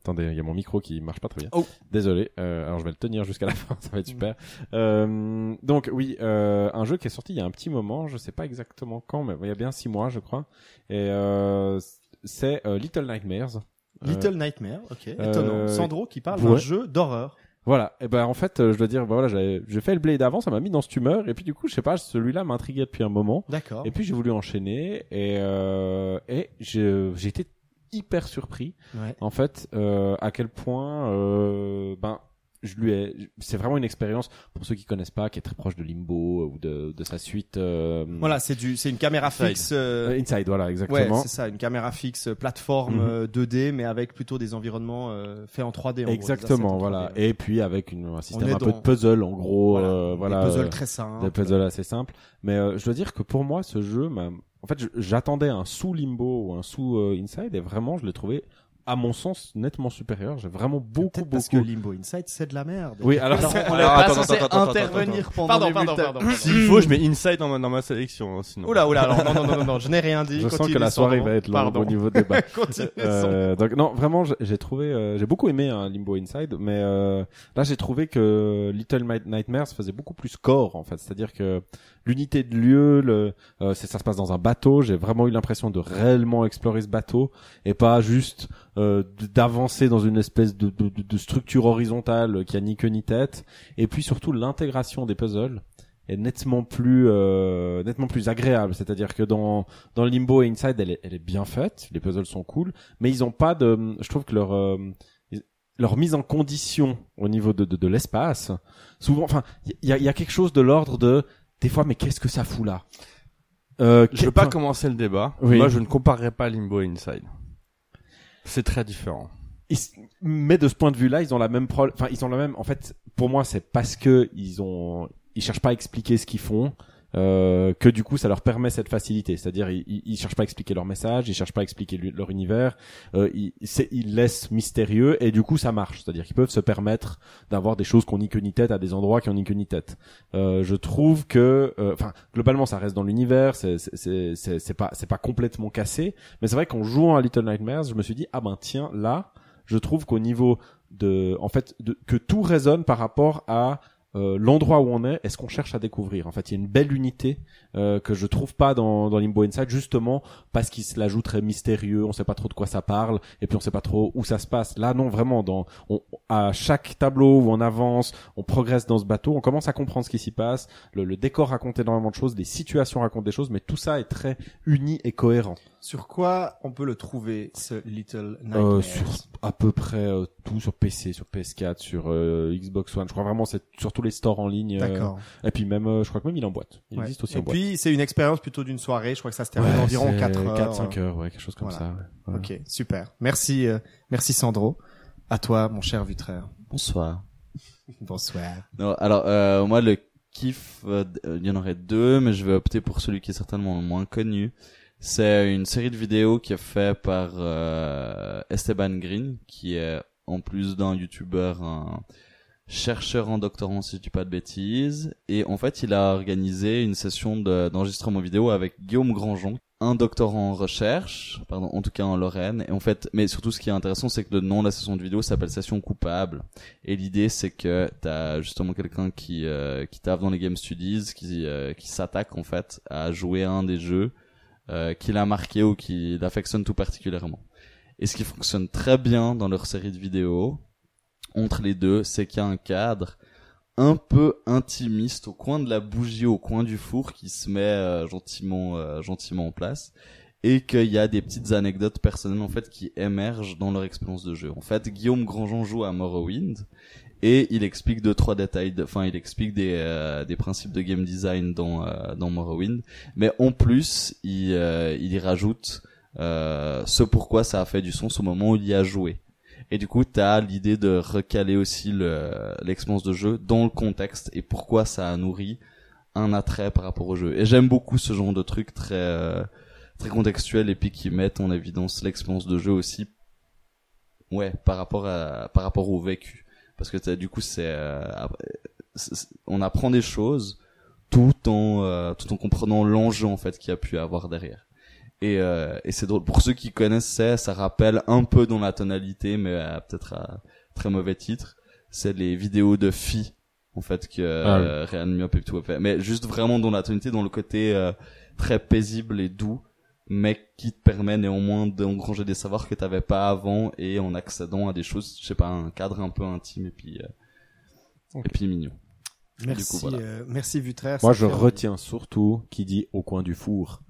Attendez, il y a mon micro qui marche pas très bien. Oh. Désolé. Euh, alors je vais le tenir jusqu'à la fin, ça va être super. Euh, donc oui, euh, un jeu qui est sorti il y a un petit moment, je sais pas exactement quand, mais il y a bien six mois, je crois. Et euh, c'est euh, Little Nightmares. Euh, Little Nightmare, ok. Étonnant. Sandro qui parle ouais. d'un jeu d'horreur. Voilà. Et ben en fait, euh, je dois dire, bah, voilà, j'ai fait le Blade avant, ça m'a mis dans cette humeur. Et puis du coup, je sais pas, celui-là m'intriguait depuis un moment. D'accord. Et puis j'ai voulu enchaîner et euh, et été hyper surpris Ouais. en fait euh, à quel point euh, ben je lui ai c'est vraiment une expérience pour ceux qui connaissent pas qui est très proche de Limbo ou de, de sa suite euh, Voilà, c'est du, c'est une caméra Inside. fixe. euh, euh, Inside voilà Ouais, exactement c'est ça, une caméra fixe euh, plateforme Mhm. euh, 2D, mais avec plutôt des environnements euh, faits en 3D. En exactement en voilà 3D. et puis avec une, un système un peu de puzzle en gros Voilà, euh, des voilà puzzles euh, très simples. des puzzles assez simples mais euh, je dois dire que pour moi ce jeu m'a en fait j'attendais un sous Limbo ou un sous euh, Inside et vraiment je l'ai trouvé à mon sens nettement supérieur j'ai vraiment beaucoup beaucoup parce que Limbo Inside, c'est de la merde. oui alors, Alors, on Alors, n'est pas attends, censé attends, attends, attends, intervenir pendant Pardon, les pardon, pardon. pardon. S'il faut, je mets Inside dans ma, dans ma sélection, hein, sinon. Oula, oula, alors, non, non, non, non, non, je n'ai rien dit. je sens que la soirée va être longue au niveau des débat Continue, Euh, donc non, vraiment, j'ai- trouvé, euh, j'ai beaucoup aimé hein, Limbo Inside, mais euh, là j'ai trouvé que Little Night- Nightmares faisait beaucoup plus corps en fait, c'est-à-dire que l'unité de lieu, le, euh, ça se passe dans un bateau. J'ai vraiment eu l'impression de réellement explorer ce bateau et pas juste euh, d'avancer dans une espèce de, de, de- structure horizontale qui a ni queue ni tête. Et puis surtout l'intégration des puzzles est nettement plus euh, nettement plus agréable c'est-à-dire que dans dans Limbo et Inside elle est, elle est bien faite les puzzles sont cool mais ils ont pas de je trouve que leur euh, leur mise en condition au niveau de de, de l'espace souvent enfin il y a, y a quelque chose de l'ordre de des fois mais qu'est-ce que ça fout là? Euh, Je veux pas commencer le débat. Oui. Moi, je ne comparerai pas Limbo et Inside. C'est très différent. mais de ce point de vue là ils ont la même enfin ils ont la même en fait pour moi c'est parce que ils ont ils cherchent pas à expliquer ce qu'ils font euh, que du coup ça leur permet cette facilité. C'est-à-dire ils, ils, cherchent pas à expliquer leur message ils cherchent pas à expliquer leur univers. Euh, ils, ils laissent mystérieux et du coup ça marche. C'est-à-dire qu'ils peuvent se permettre d'avoir des choses qu'on ni queue ni tête à des endroits qui ont ni queue ni tête. Euh, je trouve que euh, enfin globalement ça reste dans l'univers. C'est c'est pas c'est pas complètement cassé. Mais c'est vrai qu'en jouant à Little Nightmares je me suis dit ah ben tiens là je trouve qu'au niveau de en fait de, que tout résonne par rapport à euh, l'endroit où on est et ce qu'on cherche à découvrir? En fait, il y a une belle unité euh, que je trouve pas dans, dans Limbo Inside, justement parce qu'il se la joue très mystérieux, on sait pas trop de quoi ça parle, et puis on sait pas trop où ça se passe. Là, non, vraiment, dans on, à chaque tableau où on avance, on progresse dans ce bateau, on commence à comprendre ce qui s'y passe. Le, le décor raconte énormément de choses, les situations racontent des choses, mais tout ça est très uni et cohérent. Sur quoi on peut le trouver, ce Little Euh, Nightmares? sur à peu près euh, tout sur PC, sur PS4, sur euh, Xbox One. Je crois vraiment c'est sur tous les stores en ligne. euh, D'accord. et puis même, euh, je crois que même il est en boîte. Il Ouais. existe aussi Et en boîte. puis, c'est une expérience plutôt d'une soirée. Je crois que ça se termine environ 4 heures. 4-5 heures, ouais, quelque chose comme Voilà. ça. ouais. Voilà. Ok, super. Merci, euh, merci Sandro. À toi, mon cher Vutraire. Bonsoir. Bonsoir. Non, alors euh, moi le kiff, euh, euh, il y en aurait deux, mais je vais opter pour celui qui est certainement le moins connu. C'est une série de vidéos qui est faite par euh, Esteban Green, qui est en plus d'un youtubeur un chercheur en doctorant si je dis pas de bêtises. Et en fait, il a organisé une session de- d'enregistrement vidéo avec Guillaume Grandjean, un doctorant en recherche, pardon, en tout cas en Lorraine. Et en fait, mais surtout ce qui est intéressant, c'est que le nom de la session de vidéo s'appelle Session coupable. Et l'idée, c'est que t'as justement quelqu'un qui euh, qui taffe dans les game studies, qui euh, qui s'attaque en fait à jouer à un des jeux euh, qui l'a marqué ou qui l'affectionne tout particulièrement. Et ce qui fonctionne très bien dans leur série de vidéos entre les deux, c'est qu'il y a un cadre un peu intimiste au coin de la bougie, au coin du four, qui se met euh, gentiment euh, gentiment en place et qu'il y a des petites anecdotes personnelles en fait qui émergent dans leur expérience de jeu. En fait, Guillaume Grandjean joue à Morrowind et il explique deux trois détails, enfin il explique des euh, des principes de game design dans euh, dans Morrowind, mais en plus il euh, il y rajoute euh, ce pourquoi ça a fait du sens au moment où il y a joué. Et du coup, t'as l'idée de recaler aussi le- l'expérience de jeu dans le contexte et pourquoi ça a nourri un attrait par rapport au jeu. Et j'aime beaucoup ce genre de trucs très euh, très contextuels et puis qui mettent en évidence l'expérience de jeu aussi. Ouais, par rapport à par rapport au vécu, parce que du coup c'est euh, c'est- on apprend des choses tout en euh, tout en comprenant l'enjeu en fait qu'il y a pu avoir derrière. Et, euh, et c'est drôle. Pour ceux qui connaissent, ça, ça rappelle un peu dans la tonalité, mais peut-être à très mauvais titre. C'est les vidéos de filles, en fait, que Ah euh, Ryan Myop et tout a fait. Mais juste vraiment dans la tonalité, dans le côté euh, très paisible et doux, mais qui te permet néanmoins d'engranger des savoirs que t'avais pas avant et en accédant à des choses, je sais pas, un cadre un peu intime et puis euh, et puis mignon. Merci, coup, voilà. euh, merci Vutraire. Moi, je retiens surtout qui dit au coin du four.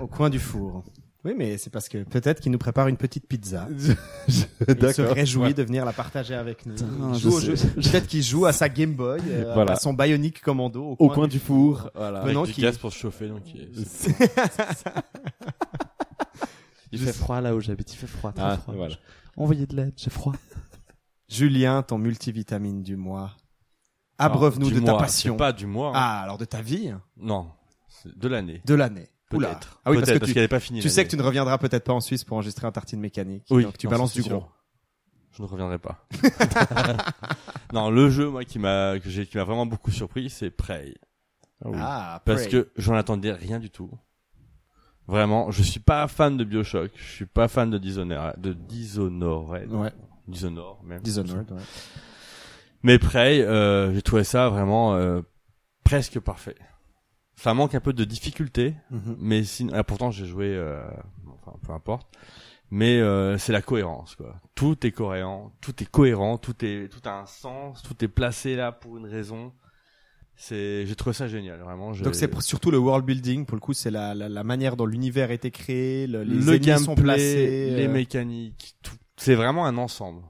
Au coin du four. Oui, mais c'est parce que peut-être qu'il nous prépare une petite pizza. Il se réjouit de venir la partager avec nous. Peut-être qu'il joue à sa Game Boy, euh, Voilà. à son Bionic Commando Au coin du four. Voilà. Venant Avec du gaz pour se chauffer, donc il- Il fait froid là où j'habite, il fait froid, très Ah, froid. voilà. Envoyez de l'aide, j'ai froid. Julien, ton multivitamine du mois. Abreuve-nous de ta passion. Pas du mois. hein. Ah, alors de ta vie, Non, c'est de l'année. de l'année. Peut-être. Ah oui, parce Peut-être, que tu, qu'elle est pas finie. tu sais que tu ne reviendras peut-être pas en Suisse pour enregistrer un tartine mécanique. Oui, Donc tu non, balances du gros. Je ne reviendrai pas. non, le jeu, moi, qui m'a, que j'ai, qui m'a vraiment beaucoup surpris, c'est Prey. Ah oui. Ah, Parce que j'en attendais rien du tout. Vraiment, je suis pas fan de Bioshock, je suis pas fan de Dishonored, de Dishonored, Ouais, Dishonored même. Dishonored, ouais. Mais Prey, euh, j'ai trouvé ça vraiment euh, presque parfait. Ça manque un peu de difficulté, Mhm. mais sinon, ah, pourtant j'ai joué, euh, enfin peu importe. Mais euh, c'est la cohérence, quoi. Tout est cohérent, tout est cohérent, tout est, tout a un sens, tout est placé là pour une raison. C'est, j'ai trouvé ça génial, vraiment. Donc c'est surtout le world building, pour le coup, c'est la, la, la manière dont l'univers a été créé, le, les le ennemis sont placés. les euh, mécaniques, tout. C'est vraiment un ensemble.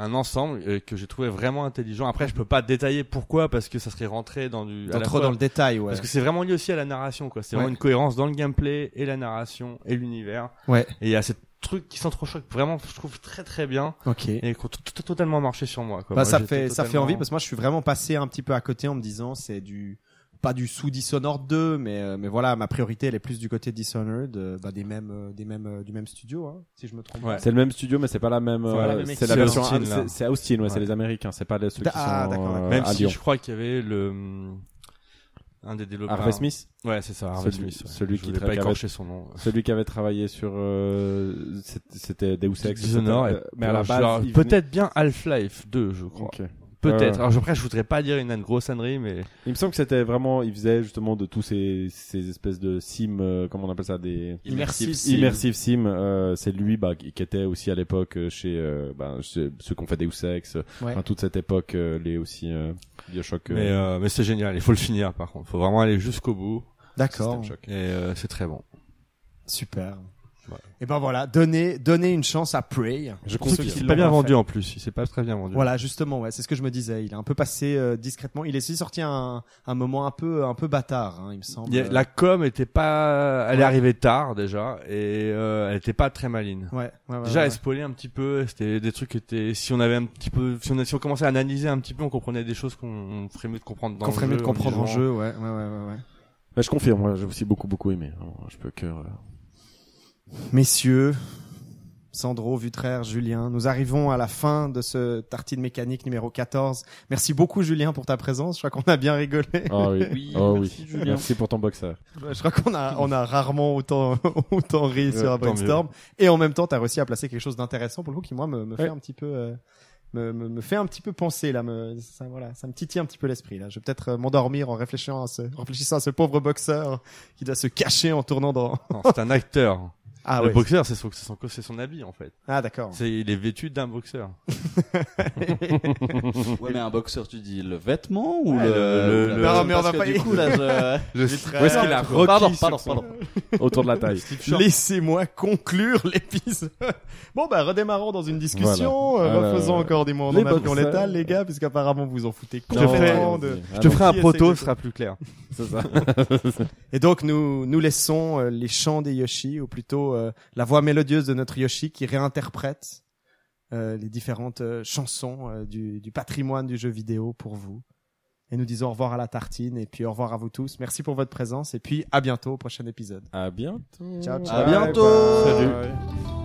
Un ensemble euh, que j'ai trouvé vraiment intelligent. Après, je peux pas détailler pourquoi, parce que ça serait rentré dans du, dans trop fois- dans le détail, ouais. Parce que c'est vraiment lié aussi à la narration, quoi. C'est Ouais. vraiment une cohérence dans le gameplay et la narration et l'univers. Ouais. Et il y a ces trucs qui s'entrechoquent vraiment, je trouve très très bien Ok. et qui ont totalement marché sur moi, quoi. Bah, Moi, ça fait ça fait envie parce que moi je suis vraiment passé un petit peu à côté en me disant c'est du pas du sous Dishonored 2 mais euh, mais voilà ma priorité elle est plus du côté Dishonored euh, bah, des mêmes euh, des mêmes du même studio hein, si je me trompe Ouais. C'est le même studio, mais c'est pas la même. C'est la euh, version. Austin, c'est- C'est Austin, ouais, Ouais. c'est les Américains. C'est pas les- ceux qui Ah, sont d'accord, d'accord. euh, Même à si Lyon. je crois qu'il y avait le un des développeurs. Harvey Smith, Ouais, c'est ça, Harvey Celui- Smith. ouais. celui Je qui pas écorcher son nom. celui qui avait travaillé sur, euh, c'était- Deus Ex. Dishonored, mais à la base, venait- peut-être bien Half-Life 2, je crois. Ok. Peut-être. Ouais. Alors après, je voudrais pas dire une, une grosse ânerie, mais Il me semble que c'était vraiment, il faisait justement de tous ces, ces espèces de sim, euh, comment on appelle ça, des Immersive sim. immersive sim. euh, c'est lui, bah, qui qui était aussi à l'époque euh, chez, euh, bah, chez ceux qui ont fait Deus Ex, euh, Ouais. enfin, toute cette époque, euh, les aussi euh, Bioshock. euh, mais euh, mais c'est génial. Il faut le finir, par contre. Faut vraiment aller jusqu'au bout. D'accord. Et euh, c'est très bon. Super. Et ben voilà, donnez donnez une chance à Prey. Je Pour confirme. ceux qui C'est l'ont pas bien fait. vendu en plus. Il s'est pas très bien vendu. Voilà, justement, ouais, c'est ce que je me disais. Il est un peu passé euh, discrètement. Il est aussi sorti un, un moment un peu un peu bâtard, hein, il me semble. Il a- la com était pas, elle Ouais. est arrivée tard déjà et euh, elle était pas très maline. Ouais, ouais, ouais, Déjà, ouais. elle spoilait un petit peu. C'était des trucs qui étaient. Si on avait un petit peu, si on, si on commençait à analyser un petit peu, on comprenait des choses qu'on on ferait mieux de comprendre dans qu'on ferait mieux de comprendre en disant- jeu, ouais, ouais, ouais, ouais, ouais. Bah, je confirme, moi, j'ai aussi beaucoup beaucoup aimé. Alors, Je peux que. euh, Messieurs, Sandro, Vutraire, Julien, nous arrivons à la fin de ce tartine mécanique numéro 14. Merci beaucoup Julien pour ta présence. Je crois qu'on a bien rigolé. Ah oui. Oui, oh merci, oui. Julien. Merci pour ton boxer. Je crois qu'on a on a rarement autant autant ri sur un brainstorm et en même temps tu as réussi à placer quelque chose d'intéressant pour le coup qui moi me, me fait un petit peu euh, me, me, me fait un petit peu penser là me ça voilà ça me titille un petit peu l'esprit là je vais peut-être euh, m'endormir en réfléchissant à ce en réfléchissant à ce pauvre boxeur qui doit se cacher en tournant dans c'est un acteur. Ah le ouais boxeur, c'est son, c'est son, son habit en fait. ah d'accord C'est, il est vêtu d'un boxeur. Ouais, mais un boxeur, tu dis le vêtement ou Ouais, le, le- Non, mais on va pas du y- coup, là, je... Je. Où est-ce qu'il a Pardon, requis pardon, pardon, pardon. autour de la taille. Laissez-moi conclure l'épisode. Bon bah redémarrons dans une discussion, Voilà. euh, refaisons encore des mots en Les amont puis on boxeurs. l'étale les gars puisqu'apparemment vous en foutez complètement de... Je te ferai un proto, ce sera plus clair. C'est ça. Et donc nous nous laissons euh, les chants des Yoshi, ou plutôt euh, la voix mélodieuse de notre Yoshi qui réinterprète euh, les différentes euh, chansons euh, du, du patrimoine du jeu vidéo pour vous. Et nous disons au revoir à la tartine et puis au revoir à vous tous. Merci pour votre présence et puis à bientôt au prochain épisode. À bientôt. Ciao, ciao. À bientôt. Salut.